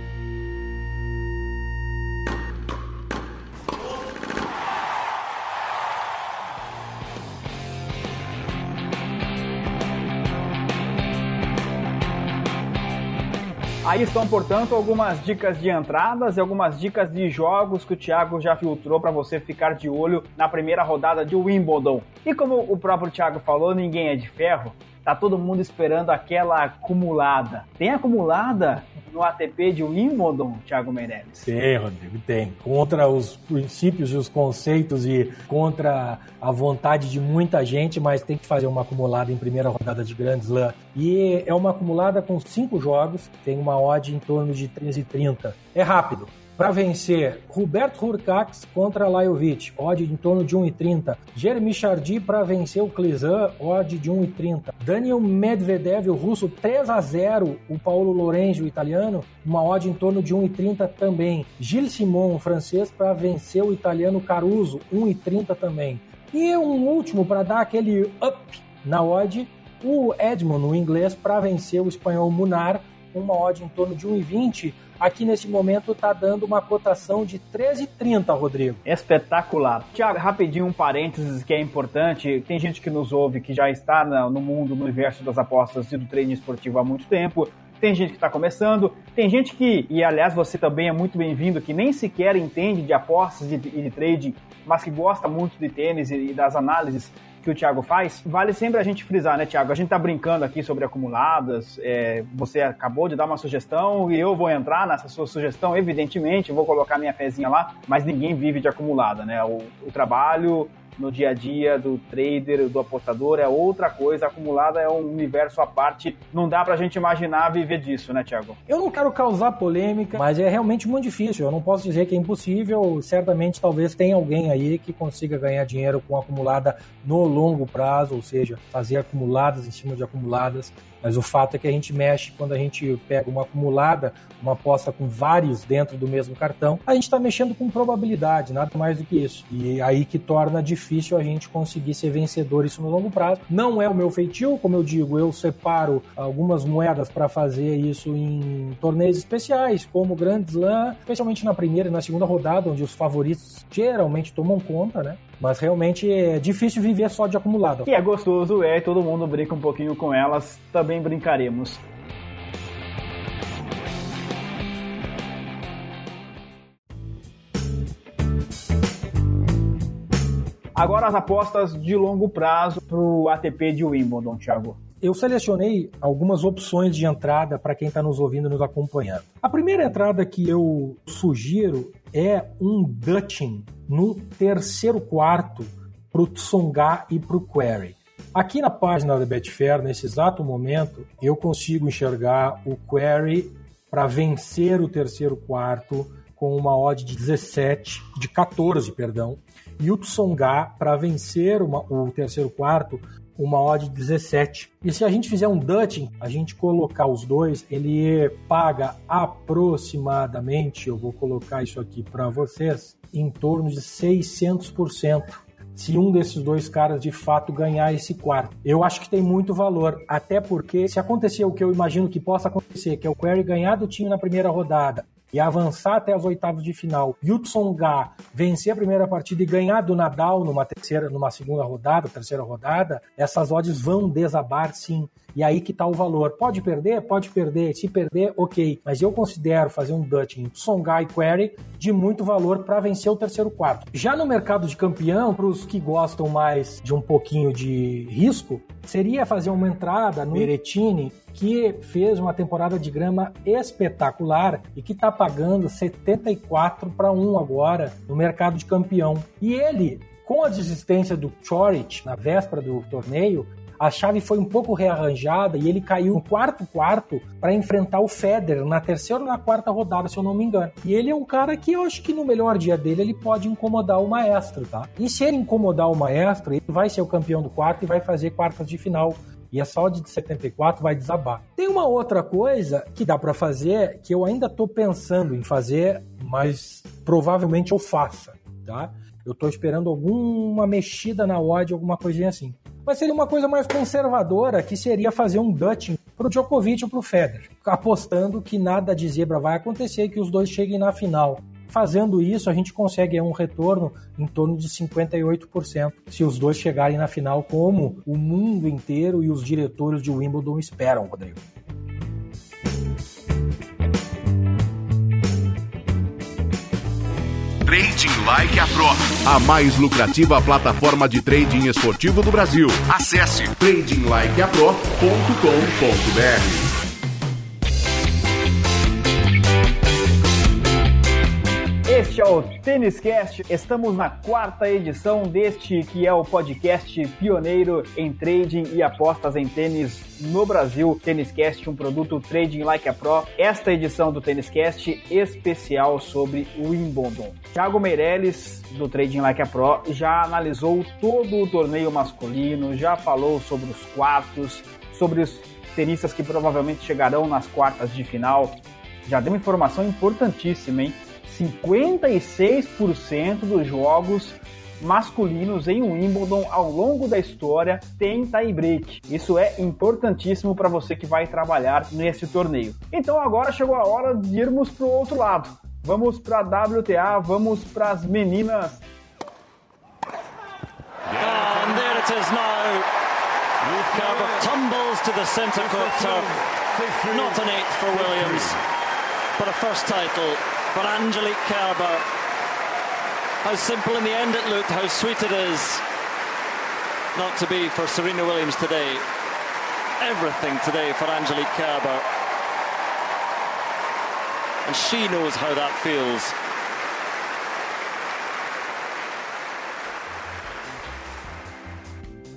Aí estão, portanto, algumas dicas de entradas e algumas dicas de jogos que o Thiago já filtrou para você ficar de olho na primeira rodada de Wimbledon. E como o próprio Thiago falou, ninguém é de ferro. Tá todo mundo esperando aquela acumulada. Tem acumulada no ATP de Wimbledon, Thiago Meirelles? Tem, Rodrigo, tem. Contra os princípios e os conceitos e contra a vontade de muita gente, mas tem que fazer uma acumulada em primeira rodada de Grand Slam. E é uma acumulada com cinco jogos, tem uma odd em torno de 13,30. É rápido para vencer Roberto Hurkacz contra Lajovic, odd em torno de 1,30. Jeremy Chardy para vencer o Clizan, odd de 1,30. Daniel Medvedev, o russo, 3 a 0. O Paulo Lorenzi, o italiano, uma odd em torno de 1,30 também. Gilles Simon, o francês, para vencer o italiano Caruso, 1,30 também. E um último para dar aquele up na odd, o Edmond, o inglês, para vencer o espanhol Munar, uma odd em torno de 1,20 aqui nesse momento está dando uma cotação de 13,30, Rodrigo. Espetacular. Tiago, rapidinho um parênteses que é importante. Tem gente que nos ouve que já está no mundo, no universo das apostas e do treino esportivo há muito tempo tem gente que está começando, tem gente que, e aliás você também é muito bem-vindo, que nem sequer entende de apostas e de, de, trading, mas que gosta muito de tênis e, e das análises que o Thiago faz, vale sempre a gente frisar, né, Thiago? A gente tá brincando aqui sobre acumuladas, é, você acabou de dar uma sugestão e eu vou entrar nessa sua sugestão, evidentemente, vou colocar minha fezinha lá, mas ninguém vive de acumulada, né? O, o trabalho, no dia a dia do trader, do apostador, é outra coisa. Acumulada é um universo à parte. Não dá pra gente imaginar viver disso, né, Tiago? Eu não quero causar polêmica, mas é realmente muito difícil. Eu não posso dizer que é impossível. Certamente, talvez tenha alguém aí que consiga ganhar dinheiro com acumulada no longo prazo, ou seja, fazer acumuladas em cima de acumuladas mas o fato é que a gente mexe quando a gente pega uma acumulada, uma aposta com vários dentro do mesmo cartão, a gente está mexendo com probabilidade, nada mais do que isso. E aí que torna difícil a gente conseguir ser vencedor isso no longo prazo. Não é o meu feitio, como eu digo, eu separo algumas moedas para fazer isso em torneios especiais, como o Grand Slam, especialmente na primeira e na segunda rodada, onde os favoritos geralmente tomam conta, né? Mas realmente é difícil viver só de acumulado. Que é gostoso, é, todo mundo brinca um pouquinho com elas, também brincaremos. Agora as apostas de longo prazo para o ATP de Wimbledon, Thiago. Eu selecionei algumas opções de entrada para quem está nos ouvindo e nos acompanhando. A primeira entrada que eu sugiro é um Dutching no terceiro quarto para o Tsonga e para o Query. Aqui na página da Betfair, nesse exato momento, eu consigo enxergar o Query para vencer o terceiro quarto com uma odd de 17, de 14, perdão, e o Tsonga para vencer uma, o terceiro quarto uma odd de 17. E se a gente fizer um Dutching, a gente colocar os dois, ele paga aproximadamente, eu vou colocar isso aqui para vocês, em torno de 600% se um desses dois caras de fato ganhar esse quarto. Eu acho que tem muito valor, até porque se acontecer o que eu imagino que possa acontecer, que é o Query ganhar do time na primeira rodada e avançar até as oitavas de final, e vencer a primeira partida e ganhar do Nadal numa terceira, numa segunda rodada, terceira rodada, essas odds vão desabar sim. E aí que tá o valor. Pode perder? Pode perder. Se perder, ok. Mas eu considero fazer um Dutch em Songai Query de muito valor para vencer o terceiro quarto. Já no mercado de campeão, para os que gostam mais de um pouquinho de risco, seria fazer uma entrada no Eretini que fez uma temporada de grama espetacular e que está pagando 74 para 1 agora no mercado de campeão. E ele, com a desistência do Chorich na véspera do torneio, a chave foi um pouco rearranjada e ele caiu no quarto quarto para enfrentar o Federer na terceira ou na quarta rodada, se eu não me engano. E ele é um cara que eu acho que no melhor dia dele ele pode incomodar o maestro, tá? E se ele incomodar o maestro, ele vai ser o campeão do quarto e vai fazer quartas de final e a saúde de 74 vai desabar. Tem uma outra coisa que dá para fazer que eu ainda estou pensando em fazer, mas provavelmente eu faça, tá? Eu estou esperando alguma mexida na odd, alguma coisinha assim mas seria uma coisa mais conservadora, que seria fazer um Dutching pro Djokovic ou pro Federer, apostando que nada de zebra vai acontecer e que os dois cheguem na final. Fazendo isso, a gente consegue um retorno em torno de 58% se os dois chegarem na final, como o mundo inteiro e os diretores de Wimbledon esperam, Rodrigo. Trading Like a Pro, a mais lucrativa plataforma de trading esportivo do Brasil. Acesse tradinglikeapro.com.br. Este é o Tênis Cast. Estamos na quarta edição deste que é o podcast pioneiro em trading e apostas em tênis no Brasil. Tênis Cast, um produto Trading Like a Pro. Esta edição do Tênis Cast especial sobre o Wimbledon. Thiago Meirelles do Trading Like a Pro já analisou todo o torneio masculino, já falou sobre os quartos, sobre os tenistas que provavelmente chegarão nas quartas de final. Já deu uma informação importantíssima, hein? 56% dos jogos masculinos em Wimbledon ao longo da história tem tie-break. Isso é importantíssimo para você que vai trabalhar nesse torneio. Então agora chegou a hora de irmos para o outro lado. Vamos para a WTA, vamos para as meninas. And there it is now. Kerber tumbles to the center court turf. Not an eighth for Williams, but a first title for Angelique Kerber. How simple in the end it looked, how sweet it is not to be for Serena Williams today. Everything today for Angelique Kerber. And she knows how that feels.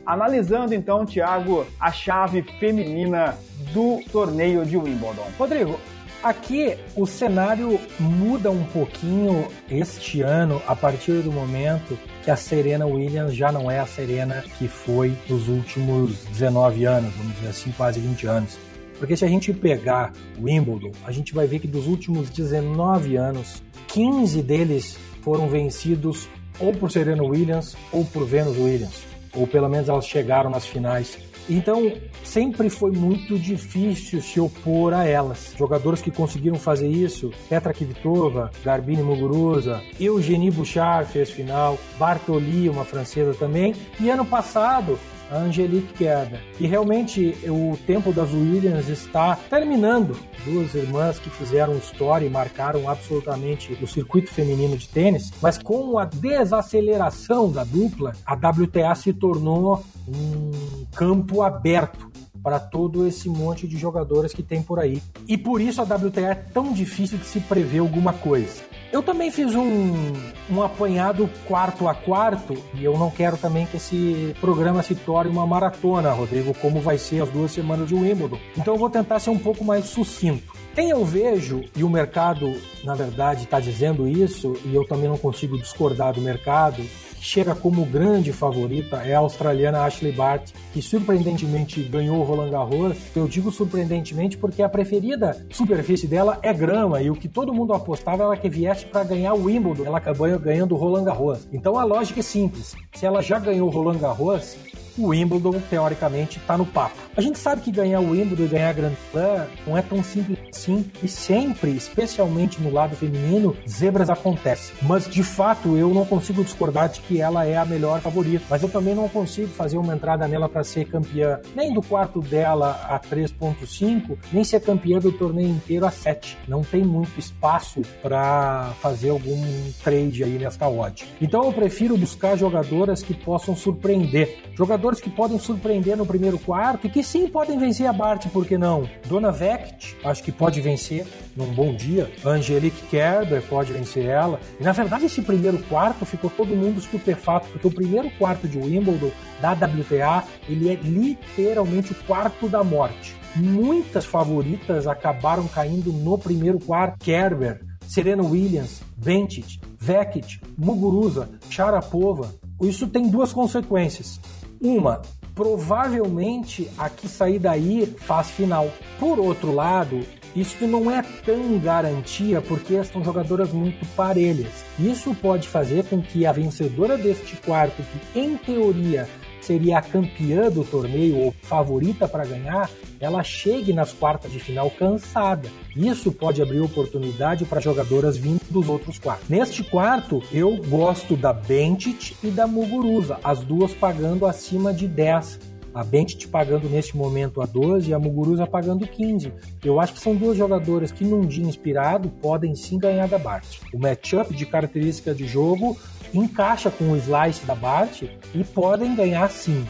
Analisando então, Thiago, a chave feminina do torneio de Wimbledon. Rodrigo, aqui o cenário muda um pouquinho este ano a partir do momento que a Serena Williams já não é a Serena que foi nos últimos 19 anos, vamos dizer assim, quase 20 anos. Porque se a gente pegar o Wimbledon, a gente vai ver que dos últimos 19 anos, 15 deles foram vencidos ou por Serena Williams ou por Venus Williams ou pelo menos elas chegaram nas finais. Então, sempre foi muito difícil se opor a elas. Jogadores que conseguiram fazer isso, Petra Kvitova, Garbine Muguruza, Eugenie Bouchard fez final, Bartoli, uma francesa também, e ano passado a Angelique Kerber. E realmente o tempo das Williams está terminando. Duas irmãs que fizeram história e marcaram absolutamente o circuito feminino de tênis, mas com a desaceleração da dupla, a WTA se tornou um campo aberto para todo esse monte de jogadores que tem por aí. E por isso a WTA é tão difícil de se prever alguma coisa. Eu também fiz um, um apanhado quarto a quarto e eu não quero também que esse programa se torne uma maratona, Rodrigo, como vai ser as duas semanas de Wimbledon. Então eu vou tentar ser um pouco mais sucinto. Quem eu vejo, e o mercado, na verdade, está dizendo isso, e eu também não consigo discordar do mercado, chega como grande favorita é a australiana Ashley Bart, que surpreendentemente ganhou o Roland Garros. Eu digo surpreendentemente porque a preferida superfície dela é grama e o que todo mundo apostava era que viesse para ganhar o Wimbledon. Ela acabou ganhando o Roland Garros. Então a lógica é simples. Se ela já ganhou o Roland Garros, o Wimbledon, teoricamente, está no papo. A gente sabe que ganhar o Wimbledon e ganhar a Grand Slam não é tão simples assim, e sempre, especialmente no lado feminino, zebras acontecem. Mas, de fato, eu não consigo discordar de que ela é a melhor favorita, mas eu também não consigo fazer uma entrada nela para ser campeã nem do quarto dela a 3.5, nem ser campeã do torneio inteiro a 7. Não tem muito espaço para fazer algum trade aí nesta odd. Então eu prefiro buscar jogadoras que possam surpreender. Jogadoras jogadores que podem surpreender no primeiro quarto e que sim podem vencer a Bart, por que não? Dona Vect, acho que pode vencer num bom dia. Angelique Kerber pode vencer ela. E na verdade, esse primeiro quarto ficou todo mundo estupefato, porque o primeiro quarto de Wimbledon da WTA ele é literalmente o quarto da morte. Muitas favoritas acabaram caindo no primeiro quarto. Kerber, Serena Williams, Bencic, Vekic, Muguruza, Sharapova. Isso tem duas consequências. Uma, provavelmente a que sair daí faz final. Por outro lado, isso não é tão garantia porque são jogadoras muito parelhas. Isso pode fazer com que a vencedora deste quarto, que em teoria seria a campeã do torneio ou favorita para ganhar, ela chegue nas quartas de final cansada. Isso pode abrir oportunidade para jogadoras vindo dos outros quartos. Neste quarto, eu gosto da Bentit e da Muguruza, as duas pagando acima de 10 a Bentit pagando neste momento a 12 e a Muguruza pagando 15. Eu acho que são duas jogadoras que num dia inspirado podem sim ganhar da Bart. O matchup de característica de jogo encaixa com o slice da Bart e podem ganhar sim.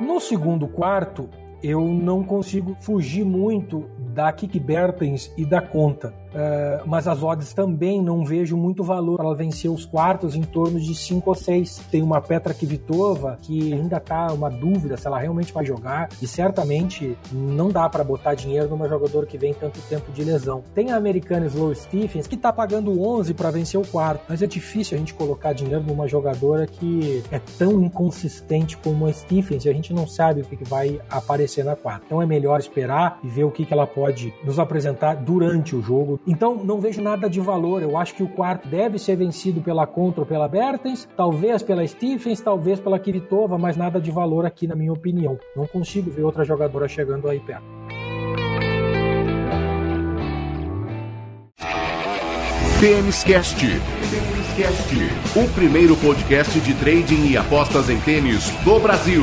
No segundo quarto, eu não consigo fugir muito da Kiki Bertens e da conta. Uh, mas as odds também não vejo muito valor para ela vencer os quartos em torno de 5 ou 6. Tem uma Petra Kvitova que ainda tá uma dúvida se ela realmente vai jogar e certamente não dá para botar dinheiro numa jogadora que vem tanto tempo de lesão. Tem a americana Slow Stephens que tá pagando 11 para vencer o quarto, mas é difícil a gente colocar dinheiro numa jogadora que é tão inconsistente como a Stephens e a gente não sabe o que, que vai aparecer na quarta. Então é melhor esperar e ver o que, que ela pode nos apresentar durante o jogo então não vejo nada de valor. Eu acho que o quarto deve ser vencido pela Contra ou pela Bertens, talvez pela Stephens, talvez pela Kvitova, mas nada de valor aqui na minha opinião. Não consigo ver outra jogadora chegando aí perto. Tênis Cast. O primeiro podcast de trading e apostas em tênis do Brasil.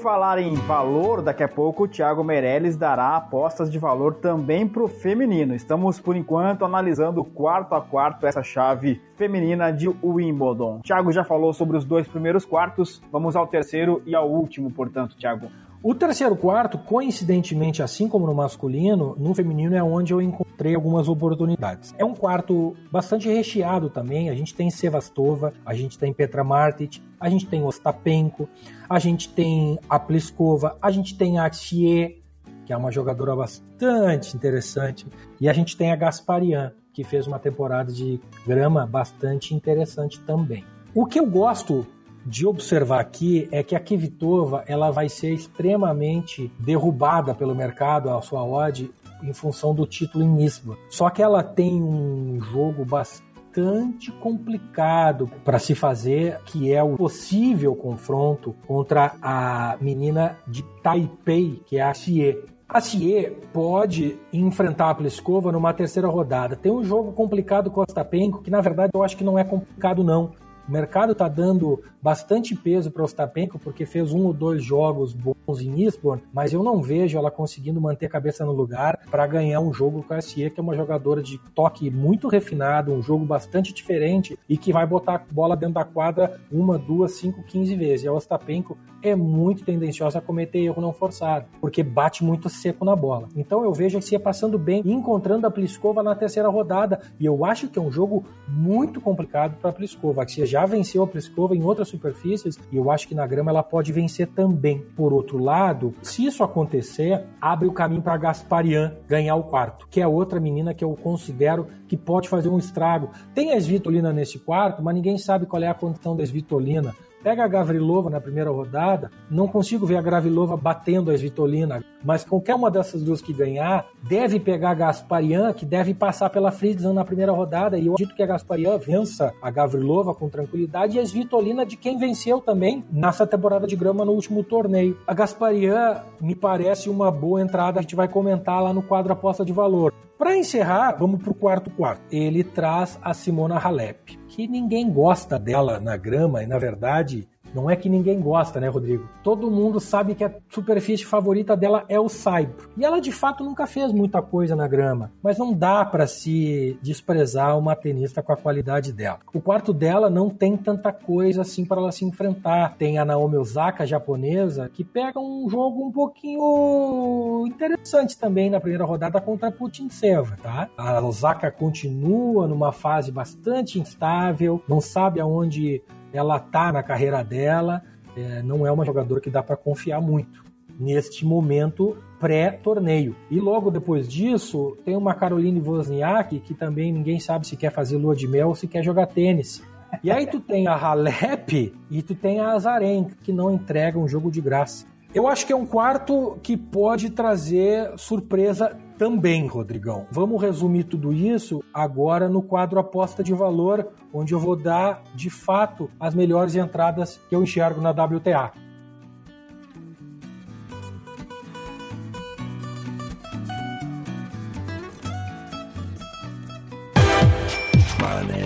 Falar em valor, daqui a pouco o Thiago Meirelles dará apostas de valor também para o feminino. Estamos, por enquanto, analisando quarto a quarto essa chave feminina de Wimbledon. Thiago já falou sobre os dois primeiros quartos, vamos ao terceiro e ao último, portanto, Thiago. O terceiro quarto, coincidentemente, assim como no masculino, no feminino é onde eu encontrei algumas oportunidades. É um quarto bastante recheado também. A gente tem Sevastova, a gente tem Petra Martic, a gente tem Ostapenko, a gente tem a Pliskova, a gente tem a Thier, que é uma jogadora bastante interessante, e a gente tem a Gasparian, que fez uma temporada de grama bastante interessante também. O que eu gosto de observar aqui é que a Kvitova ela vai ser extremamente derrubada pelo mercado, a sua odd, em função do título em Lisboa. Só que ela tem um jogo bastante complicado para se fazer, que é o possível confronto contra a menina de Taipei, que é a Xie. A Xie pode enfrentar a Pliskova numa terceira rodada. Tem um jogo complicado com o Ostapenko, que na verdade eu acho que não é complicado não. O mercado está dando bastante peso para Ostapenko porque fez um ou dois jogos bons em Eastbourne, mas eu não vejo ela conseguindo manter a cabeça no lugar para ganhar um jogo com a SE, que é uma jogadora de toque muito refinado, um jogo bastante diferente e que vai botar a bola dentro da quadra uma, duas, cinco, quinze vezes. E a Ostapenko é muito tendenciosa a cometer erro não forçado, porque bate muito seco na bola. Então eu vejo a SE passando bem encontrando a Pliskova na terceira rodada, e eu acho que é um jogo muito complicado para a Pliskova. A SE já venceu a Pliskova em outras superfícies e eu acho que na grama ela pode vencer também. Por outro lado, se isso acontecer, abre o caminho para Gasparian ganhar o quarto, que é outra menina que eu considero que pode fazer um estrago. Tem a Svitolina nesse quarto, mas ninguém sabe qual é a condição da Svitolina. Pega a Gavrilova na primeira rodada, não consigo ver a Gavrilova batendo a Svitolina, mas qualquer uma dessas duas que ganhar, deve pegar a Gasparian, que deve passar pela Fritzan na primeira rodada, e eu acredito que a Gasparian vença a Gavrilova com tranquilidade, e a Svitolina de quem venceu também nessa temporada de grama no último torneio. A Gasparian me parece uma boa entrada, a gente vai comentar lá no quadro aposta de valor. Para encerrar, vamos para o quarto quarto. Ele traz a Simona Halep, que ninguém gosta dela na grama e na verdade não é que ninguém gosta, né, Rodrigo? Todo mundo sabe que a superfície favorita dela é o saibro. E ela de fato nunca fez muita coisa na grama, mas não dá para se desprezar uma tenista com a qualidade dela. O quarto dela não tem tanta coisa assim para ela se enfrentar. Tem a Naomi Osaka, japonesa, que pega um jogo um pouquinho interessante também na primeira rodada contra a Putintseva, tá? A Osaka continua numa fase bastante instável, não sabe aonde ela tá na carreira dela, é, não é uma jogadora que dá para confiar muito neste momento pré-torneio. E logo depois disso, tem uma Caroline Wozniak que também ninguém sabe se quer fazer lua de mel ou se quer jogar tênis. E aí tu tem a Halep e tu tem a Azaren, que não entrega um jogo de graça. Eu acho que é um quarto que pode trazer surpresa também, Rodrigão. Vamos resumir tudo isso agora no quadro aposta de valor, onde eu vou dar de fato as melhores entradas que eu enxergo na WTA.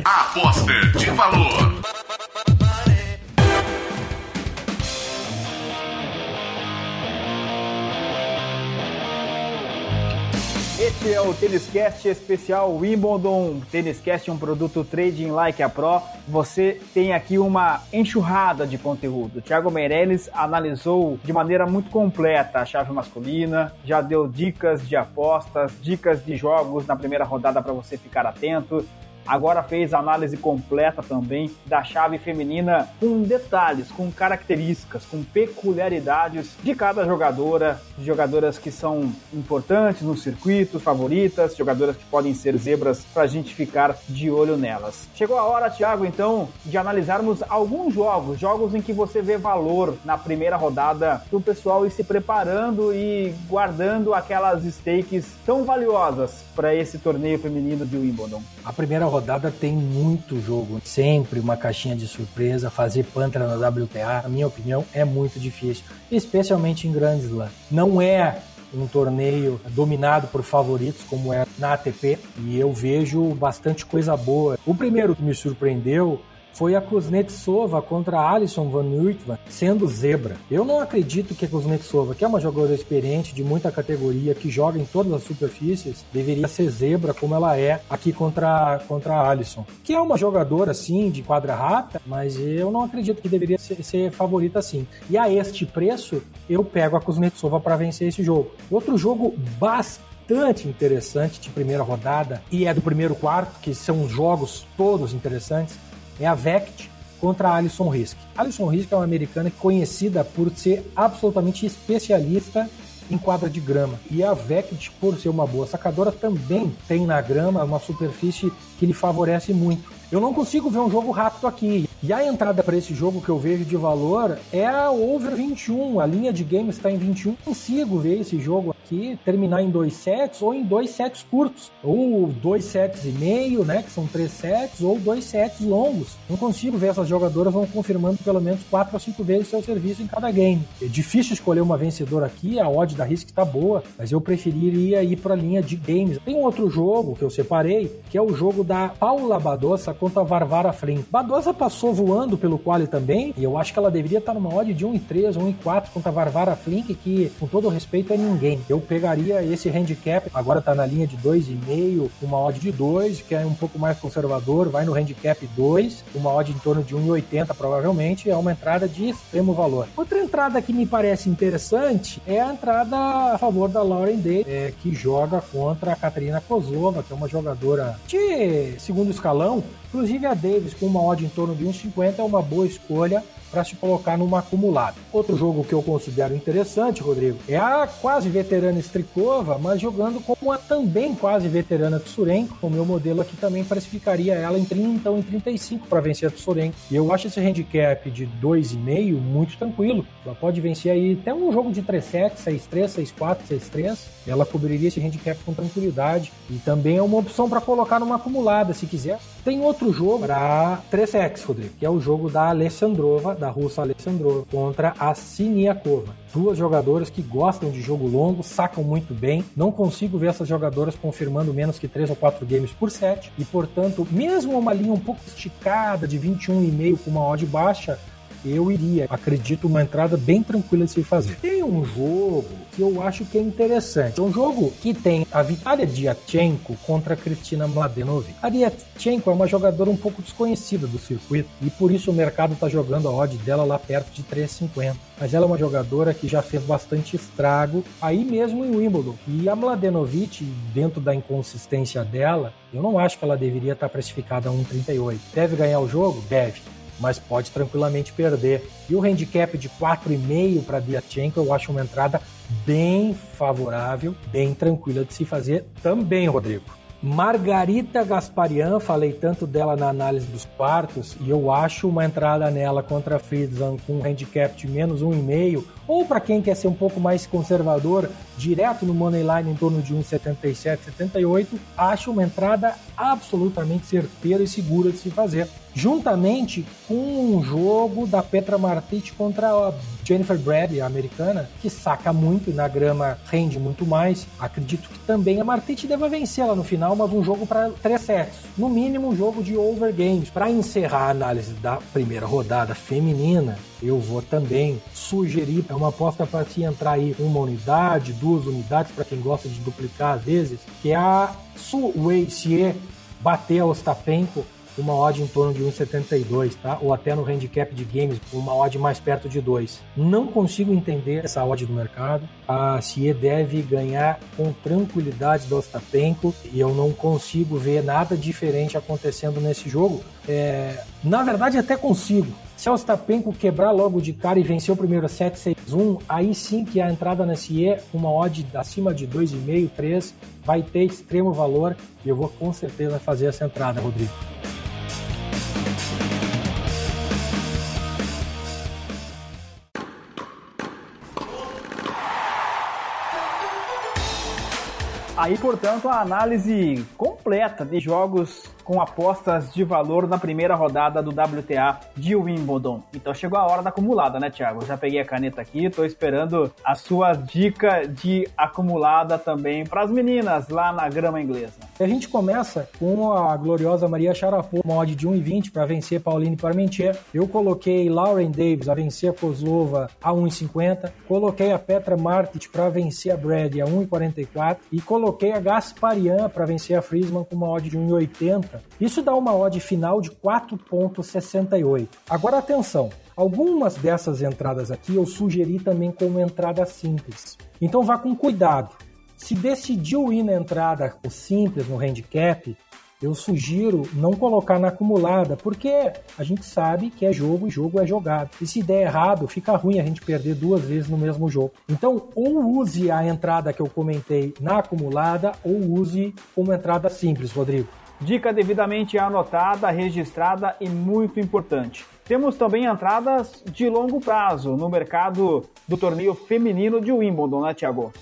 Aposta de valor. Este é o Tênis Cast especial Wimbledon. Tênis Cast é um produto Trading Like a Pro. Você tem aqui uma enxurrada de conteúdo. Thiago Meirelles analisou de maneira muito completa a chave masculina, já deu dicas de apostas, dicas de jogos na primeira rodada para você ficar atento, agora fez análise completa também da chave feminina com detalhes, com características, com peculiaridades de cada jogadora, jogadoras que são importantes no circuito, favoritas, jogadoras que podem ser zebras para a gente ficar de olho nelas. Chegou a hora, Thiago, então, de analisarmos alguns jogos, jogos em que você vê valor na primeira rodada para o pessoal ir se preparando e guardando aquelas stakes tão valiosas para esse torneio feminino de Wimbledon. A primeira rodada tem muito jogo, sempre uma caixinha de surpresa, fazer pantra na WTA, na minha opinião, é muito difícil, especialmente em grandes lá. Não é um torneio dominado por favoritos, como é na ATP, e eu vejo bastante coisa boa. O primeiro que me surpreendeu foi a Kuznetsova contra a Alison Van Uytvanck, sendo zebra. Eu não acredito que a Kuznetsova, que é uma jogadora experiente de muita categoria, que joga em todas as superfícies, deveria ser zebra como ela é aqui contra, contra a Alison. Que é uma jogadora, sim, de quadra rápida, mas eu não acredito que deveria ser, ser favorita assim. E a este preço, eu pego a Kuznetsova para vencer esse jogo. Outro jogo bastante interessante de primeira rodada e é do primeiro quarto, que são jogos todos interessantes é a Vect contra a Alison Risk. Alison Risk é uma americana conhecida por ser absolutamente especialista em quadra de grama. E a Vect, por ser uma boa sacadora, também tem na grama uma superfície que lhe favorece muito. Eu não consigo ver um jogo rápido aqui. E a entrada para esse jogo que eu vejo de valor é a over 21. A linha de games está em 21. Consigo ver esse jogo aqui terminar em dois sets ou em dois sets curtos. Ou dois sets e meio, né? Que são três sets, ou dois sets longos. Não consigo ver essas jogadoras vão confirmando pelo menos quatro ou cinco vezes seu serviço em cada game. É difícil escolher uma vencedora aqui, a odd da Risk está boa, mas eu preferiria ir para a linha de games. Tem um outro jogo que eu separei, que é o jogo da Paula Badosa contra a Varvara Flynn. Badosa passou voando pelo quali também, e eu acho que ela deveria estar numa odd de 1,3, 1,4 contra a Varvara Flink, que, com todo respeito, é ninguém. Eu pegaria esse handicap, agora está na linha de 2,5, uma odd de 2, que é um pouco mais conservador, vai no handicap 2, uma odd em torno de 1,80 provavelmente, é uma entrada de extremo valor. Outra entrada que me parece interessante é a entrada a favor da Lauren Day, é, que joga contra a Katerina Kozlova, que é uma jogadora de segundo escalão, inclusive a Davis com uma odd em torno de 1,50 é uma boa escolha para se colocar numa acumulada. Outro jogo que eu considero interessante, Rodrigo, é a quase veterana Strikova, mas jogando como a também quase veterana Tsurenko. O meu modelo aqui também precificaria ela em 30 ou em 35 para vencer a Tsurenko. E eu acho esse handicap de 2,5 muito tranquilo. Ela pode vencer aí até um jogo de 3-7, 6-3, 6-4, 6-3. Ela cobriria esse handicap com tranquilidade. E também é uma opção para colocar numa acumulada, se quiser. Tem outro jogo para 3x, Rodrigo, que é o jogo da Alessandrova, da russa Alessandrova, contra a Siniakova. Duas jogadoras que gostam de jogo longo, sacam muito bem. Não consigo ver essas jogadoras confirmando menos que 3 ou 4 games por set. E, portanto, mesmo uma linha um pouco esticada de 21,5 com uma odd baixa, eu iria. Acredito uma entrada bem tranquila de se fazer. Tem um jogo que eu acho que é interessante. É um jogo que tem a Vitalia Diatchenko contra a Kristina Mladenovic. A Diatchenko é uma jogadora um pouco desconhecida do circuito e por isso o mercado está jogando a odd dela lá perto de 3,50. Mas ela é uma jogadora que já fez bastante estrago aí mesmo em Wimbledon. E a Mladenovic, dentro da inconsistência dela, eu não acho que ela deveria estar precificada a 1,38. Deve ganhar o jogo? Deve mas pode tranquilamente perder. E o handicap de 4,5 para Diachenko eu acho uma entrada bem favorável, bem tranquila de se fazer também, Rodrigo. Margarita Gasparian, falei tanto dela na análise dos quartos, e eu acho uma entrada nela contra a Friedland com um handicap de menos 1,5, ou para quem quer ser um pouco mais conservador, direto no Moneyline em torno de 1,77, 78, acho uma entrada absolutamente certeira e segura de se fazer juntamente com um jogo da Petra Martic contra a Jennifer Brady, a americana, que saca muito e na grama rende muito mais. Acredito que também a Martic deva vencer lá no final, mas um jogo para três sets. No mínimo, um jogo de over games. Para encerrar a análise da primeira rodada feminina, eu vou também sugerir uma aposta para se entrar aí uma unidade, duas unidades, para quem gosta de duplicar às vezes, que é a Su Wei Xie bater a Ostapenko uma odd em torno de 1,72, tá? Ou até no handicap de games, uma odd mais perto de 2. Não consigo entender essa odd do mercado. A CIE deve ganhar com tranquilidade do Ostapenko e eu não consigo ver nada diferente acontecendo nesse jogo. É... Na verdade, até consigo. Se Ostapenko quebrar logo de cara e vencer o primeiro 7-6-1, aí sim que a entrada na CIE, uma odd acima de 2,5, 3, vai ter extremo valor e eu vou com certeza fazer essa entrada, Rodrigo. Aí, portanto, a análise completa de jogos com apostas de valor na primeira rodada do WTA de Wimbledon. Então chegou a hora da acumulada, né, Thiago? Já peguei a caneta aqui, tô esperando a sua dica de acumulada também para as meninas lá na grama inglesa. A gente começa com a gloriosa Maria Sharapova, mod de 1,20 para vencer Pauline Parmentier. Eu coloquei Lauren Davis a vencer a Kozlova a 1,50. Coloquei a Petra Martic para vencer a Brady a 1,44. E coloquei a Gasparian para vencer a Com uma odd de 1,80. Isso dá uma odd final de 4,68. Agora atenção, algumas dessas entradas aqui eu sugeri também como entrada simples. Então vá com cuidado. Se decidiu ir na entrada simples no handicap, eu sugiro não colocar na acumulada, porque a gente sabe que é jogo e jogo é jogado. E se der errado, fica ruim a gente perder duas vezes no mesmo jogo. Então, ou use a entrada que eu comentei na acumulada, ou use como entrada simples, Rodrigo. Dica devidamente anotada, registrada e muito importante. Temos também entradas de longo prazo no mercado do torneio feminino de Wimbledon, né, Thiago?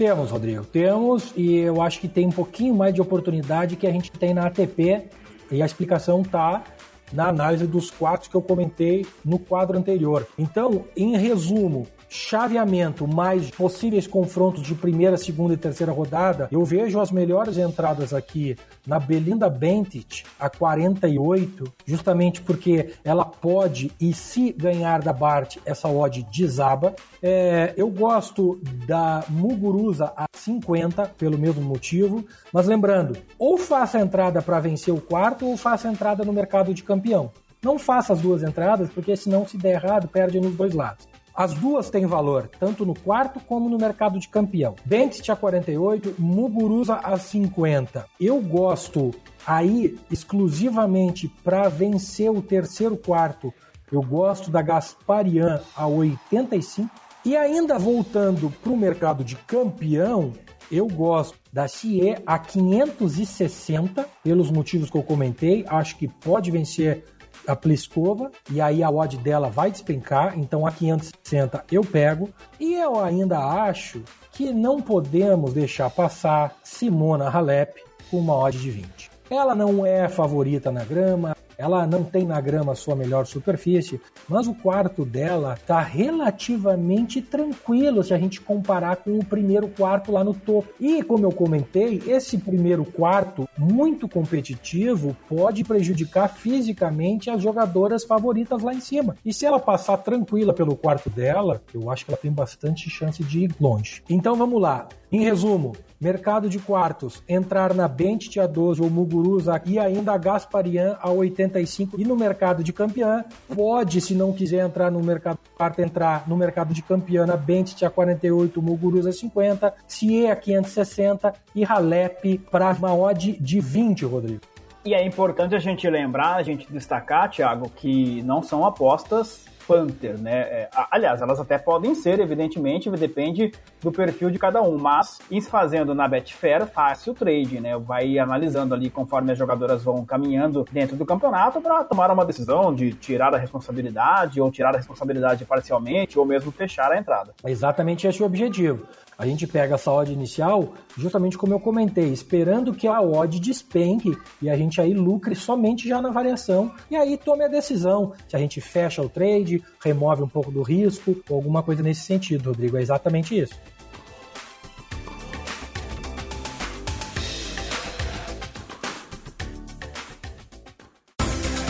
Temos, Rodrigo, temos, e eu acho que tem um pouquinho mais de oportunidade que a gente tem na ATP, e a explicação está na análise dos quatro que eu comentei no quadro anterior. Então, em resumo, chaveamento mais possíveis confrontos de primeira, segunda e terceira rodada, eu vejo as melhores entradas aqui na Belinda Bentic a 48, justamente porque ela pode, e se ganhar da Bart, essa odd desaba. É, eu gosto da Muguruza a 50, pelo mesmo motivo, mas lembrando, ou faça a entrada para vencer o quarto, ou faça a entrada no mercado de campeão. Não faça as duas entradas, porque senão, se der errado, perde nos dois lados. As duas têm valor, tanto no quarto como no mercado de campeão. Bentit a 48, Muguruza a 50. Eu gosto aí exclusivamente para vencer o terceiro quarto. Eu gosto da Gasparian a 85. E ainda voltando para o mercado de campeão, eu gosto da CIE a 560, pelos motivos que eu comentei. Acho que pode vencer a Pliskova, e aí a odd dela vai despencar, então a 560 eu pego. E eu ainda acho que não podemos deixar passar Simona Halep com uma odd de 20. Ela não é favorita na grama, ela não tem na grama sua melhor superfície, mas o quarto dela está relativamente tranquilo se a gente comparar com o primeiro quarto lá no topo. E como eu comentei, esse primeiro quarto muito competitivo pode prejudicar fisicamente as jogadoras favoritas lá em cima. E se ela passar tranquila pelo quarto dela, eu acho que ela tem bastante chance de ir longe. Então vamos lá. Em resumo, mercado de quartos, entrar na Bench a 12 ou Muguruza e ainda a Gasparian a 85 e no mercado de campeã, pode, se não quiser entrar no mercado de quarto, entrar no mercado de campeã na Bench a 48, Muguruza 50, CIE a 560 e Halep para uma odd de 20, Rodrigo. E é importante a gente lembrar, a gente destacar, Thiago, que não são apostas Panther, né? É, aliás, elas até podem ser, evidentemente, depende do perfil de cada um, mas isso fazendo na Betfair, fácil trade, né? Vai analisando ali conforme as jogadoras vão caminhando dentro do campeonato para tomar uma decisão de tirar a responsabilidade ou tirar a responsabilidade parcialmente ou mesmo fechar a entrada. Exatamente esse é o objetivo. A gente pega essa odd inicial, justamente como eu comentei, esperando que a odd despenque e a gente aí lucre somente já na variação e aí tome a decisão se a gente fecha o trade, remove um pouco do risco ou alguma coisa nesse sentido, Rodrigo. É exatamente isso.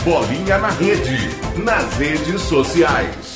Bolinha na rede, nas redes sociais.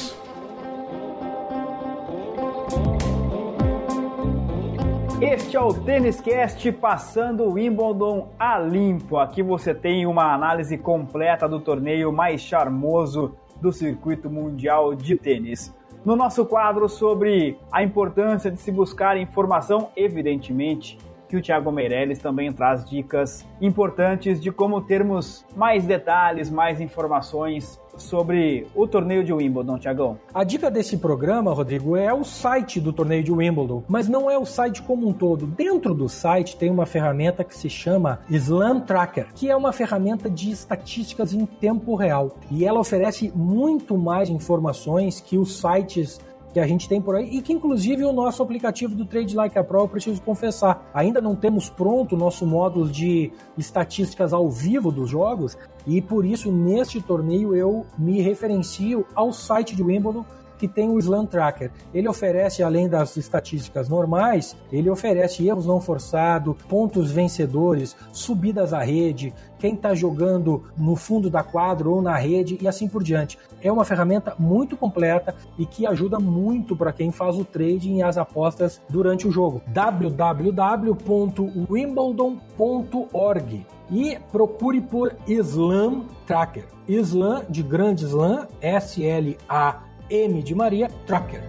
Este é o Tênis Cast passando o Wimbledon a limpo. Aqui você tem uma análise completa do torneio mais charmoso do circuito mundial de tênis. No nosso quadro sobre a importância de se buscar informação, evidentemente, que o Thiago Meirelles também traz dicas importantes de como termos mais detalhes, mais informações sobre o torneio de Wimbledon, Tiagão? A dica desse programa, Rodrigo, é o site do torneio de Wimbledon, mas não é o site como um todo. Dentro do site tem uma ferramenta que se chama Slam Tracker, que é uma ferramenta de estatísticas em tempo real. E ela oferece muito mais informações que os sites que a gente tem por aí e que inclusive o nosso aplicativo do Trade Like a Pro, eu preciso confessar, ainda não temos pronto o nosso módulo de estatísticas ao vivo dos jogos e por isso neste torneio eu me referencio ao site de Wimbledon que tem o Slam Tracker. Ele oferece, além das estatísticas normais, ele oferece erros não forçados, pontos vencedores, subidas à rede, quem está jogando no fundo da quadra ou na rede e assim por diante. É uma ferramenta muito completa e que ajuda muito para quem faz o trading e as apostas durante o jogo. www.wimbledon.org e procure por Slam Tracker. Slam de grande Slam, S-L-A M de Maria Tracker.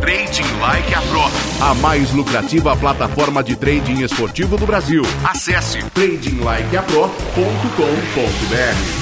Trading Like a Pro, a mais lucrativa plataforma de trading esportivo do Brasil. Acesse tradinglikeapro.com.br.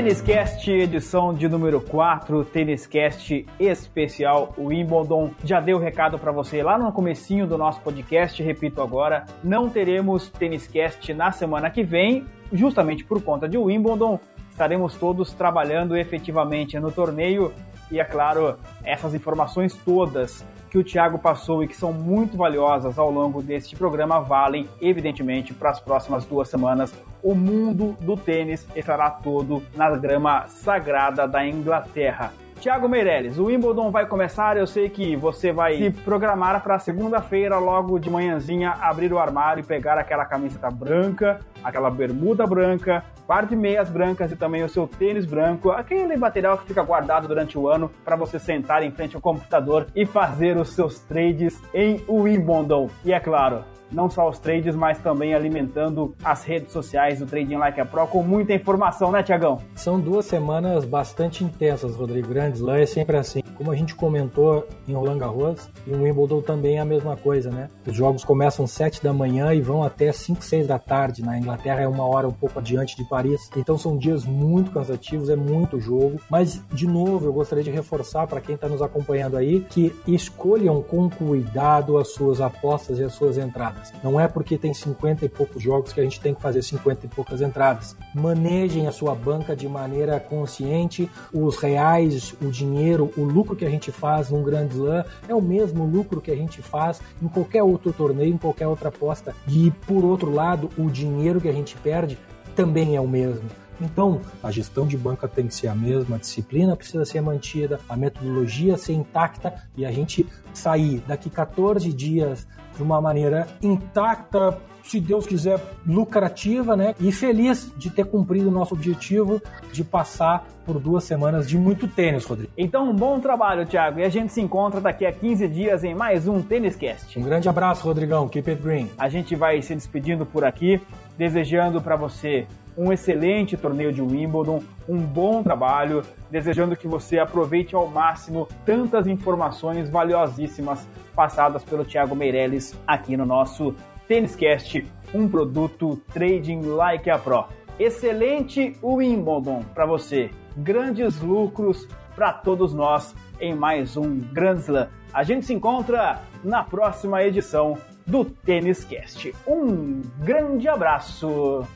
Têniscast, edição de número 4, Têniscast especial Wimbledon. Já dei o recado para você lá no comecinho do nosso podcast, repito agora, não teremos Têniscast na semana que vem, justamente por conta de Wimbledon. Estaremos todos trabalhando efetivamente no torneio e, é claro, essas informações todas que o Thiago passou e que são muito valiosas ao longo deste programa valem, evidentemente, para as próximas duas semanas. O mundo do tênis estará todo na grama sagrada da Inglaterra. Tiago Meirelles, o Wimbledon vai começar. Eu sei que você vai se programar para segunda-feira, logo de manhãzinha, abrir o armário e pegar aquela camiseta branca, aquela bermuda branca, par de meias brancas e também o seu tênis branco, aquele material que fica guardado durante o ano para você sentar em frente ao computador e fazer os seus trades em Wimbledon. E é claro, não só os trades, mas também alimentando as redes sociais do Trading Like a Pro com muita informação, né, Tiagão? São duas semanas bastante intensas, Rodrigo. Grand Slam é sempre assim. Como a gente comentou em Roland Garros, e o Wimbledon também é a mesma coisa, né? Os jogos começam às 7 da manhã e vão até 5, 6 da tarde. Na Inglaterra é uma hora um pouco adiante de Paris. Então são dias muito cansativos, é muito jogo. Mas, de novo, eu gostaria de reforçar para quem está nos acompanhando aí que escolham com cuidado as suas apostas e as suas entradas. Não é porque tem 50 e poucos jogos que a gente tem que fazer 50 e poucas entradas. Manejem a sua banca de maneira consciente. Os reais, o dinheiro, o lucro que a gente faz num grande slam é o mesmo lucro que a gente faz em qualquer outro torneio, em qualquer outra aposta. E por outro lado, o dinheiro que a gente perde também é o mesmo. Então, a gestão de banca tem que ser a mesma, a disciplina precisa ser mantida, a metodologia ser intacta e a gente sair daqui 14 dias de uma maneira intacta, se Deus quiser, lucrativa, né? E feliz de ter cumprido o nosso objetivo de passar por duas semanas de muito tênis, Rodrigo. Então, um bom trabalho, Thiago. E a gente se encontra daqui a 15 dias em mais um Tênis Cast. Um grande abraço, Rodrigão. Keep it green. A gente vai se despedindo por aqui, desejando para você um excelente torneio de Wimbledon, um bom trabalho, desejando que você aproveite ao máximo tantas informações valiosíssimas passadas pelo Thiago Meirelles aqui no nosso Têniscast, um produto Trading Like a Pro. Excelente Wimbledon para você, grandes lucros para todos nós em mais um Grand Slam. A gente se encontra na próxima edição do Têniscast. Um grande abraço!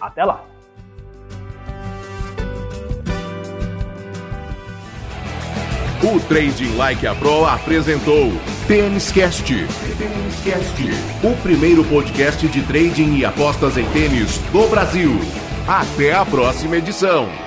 Até lá! O Trading Like a Pro apresentou Tênis Cast. O primeiro podcast de trading e apostas em tênis do Brasil. Até a próxima edição.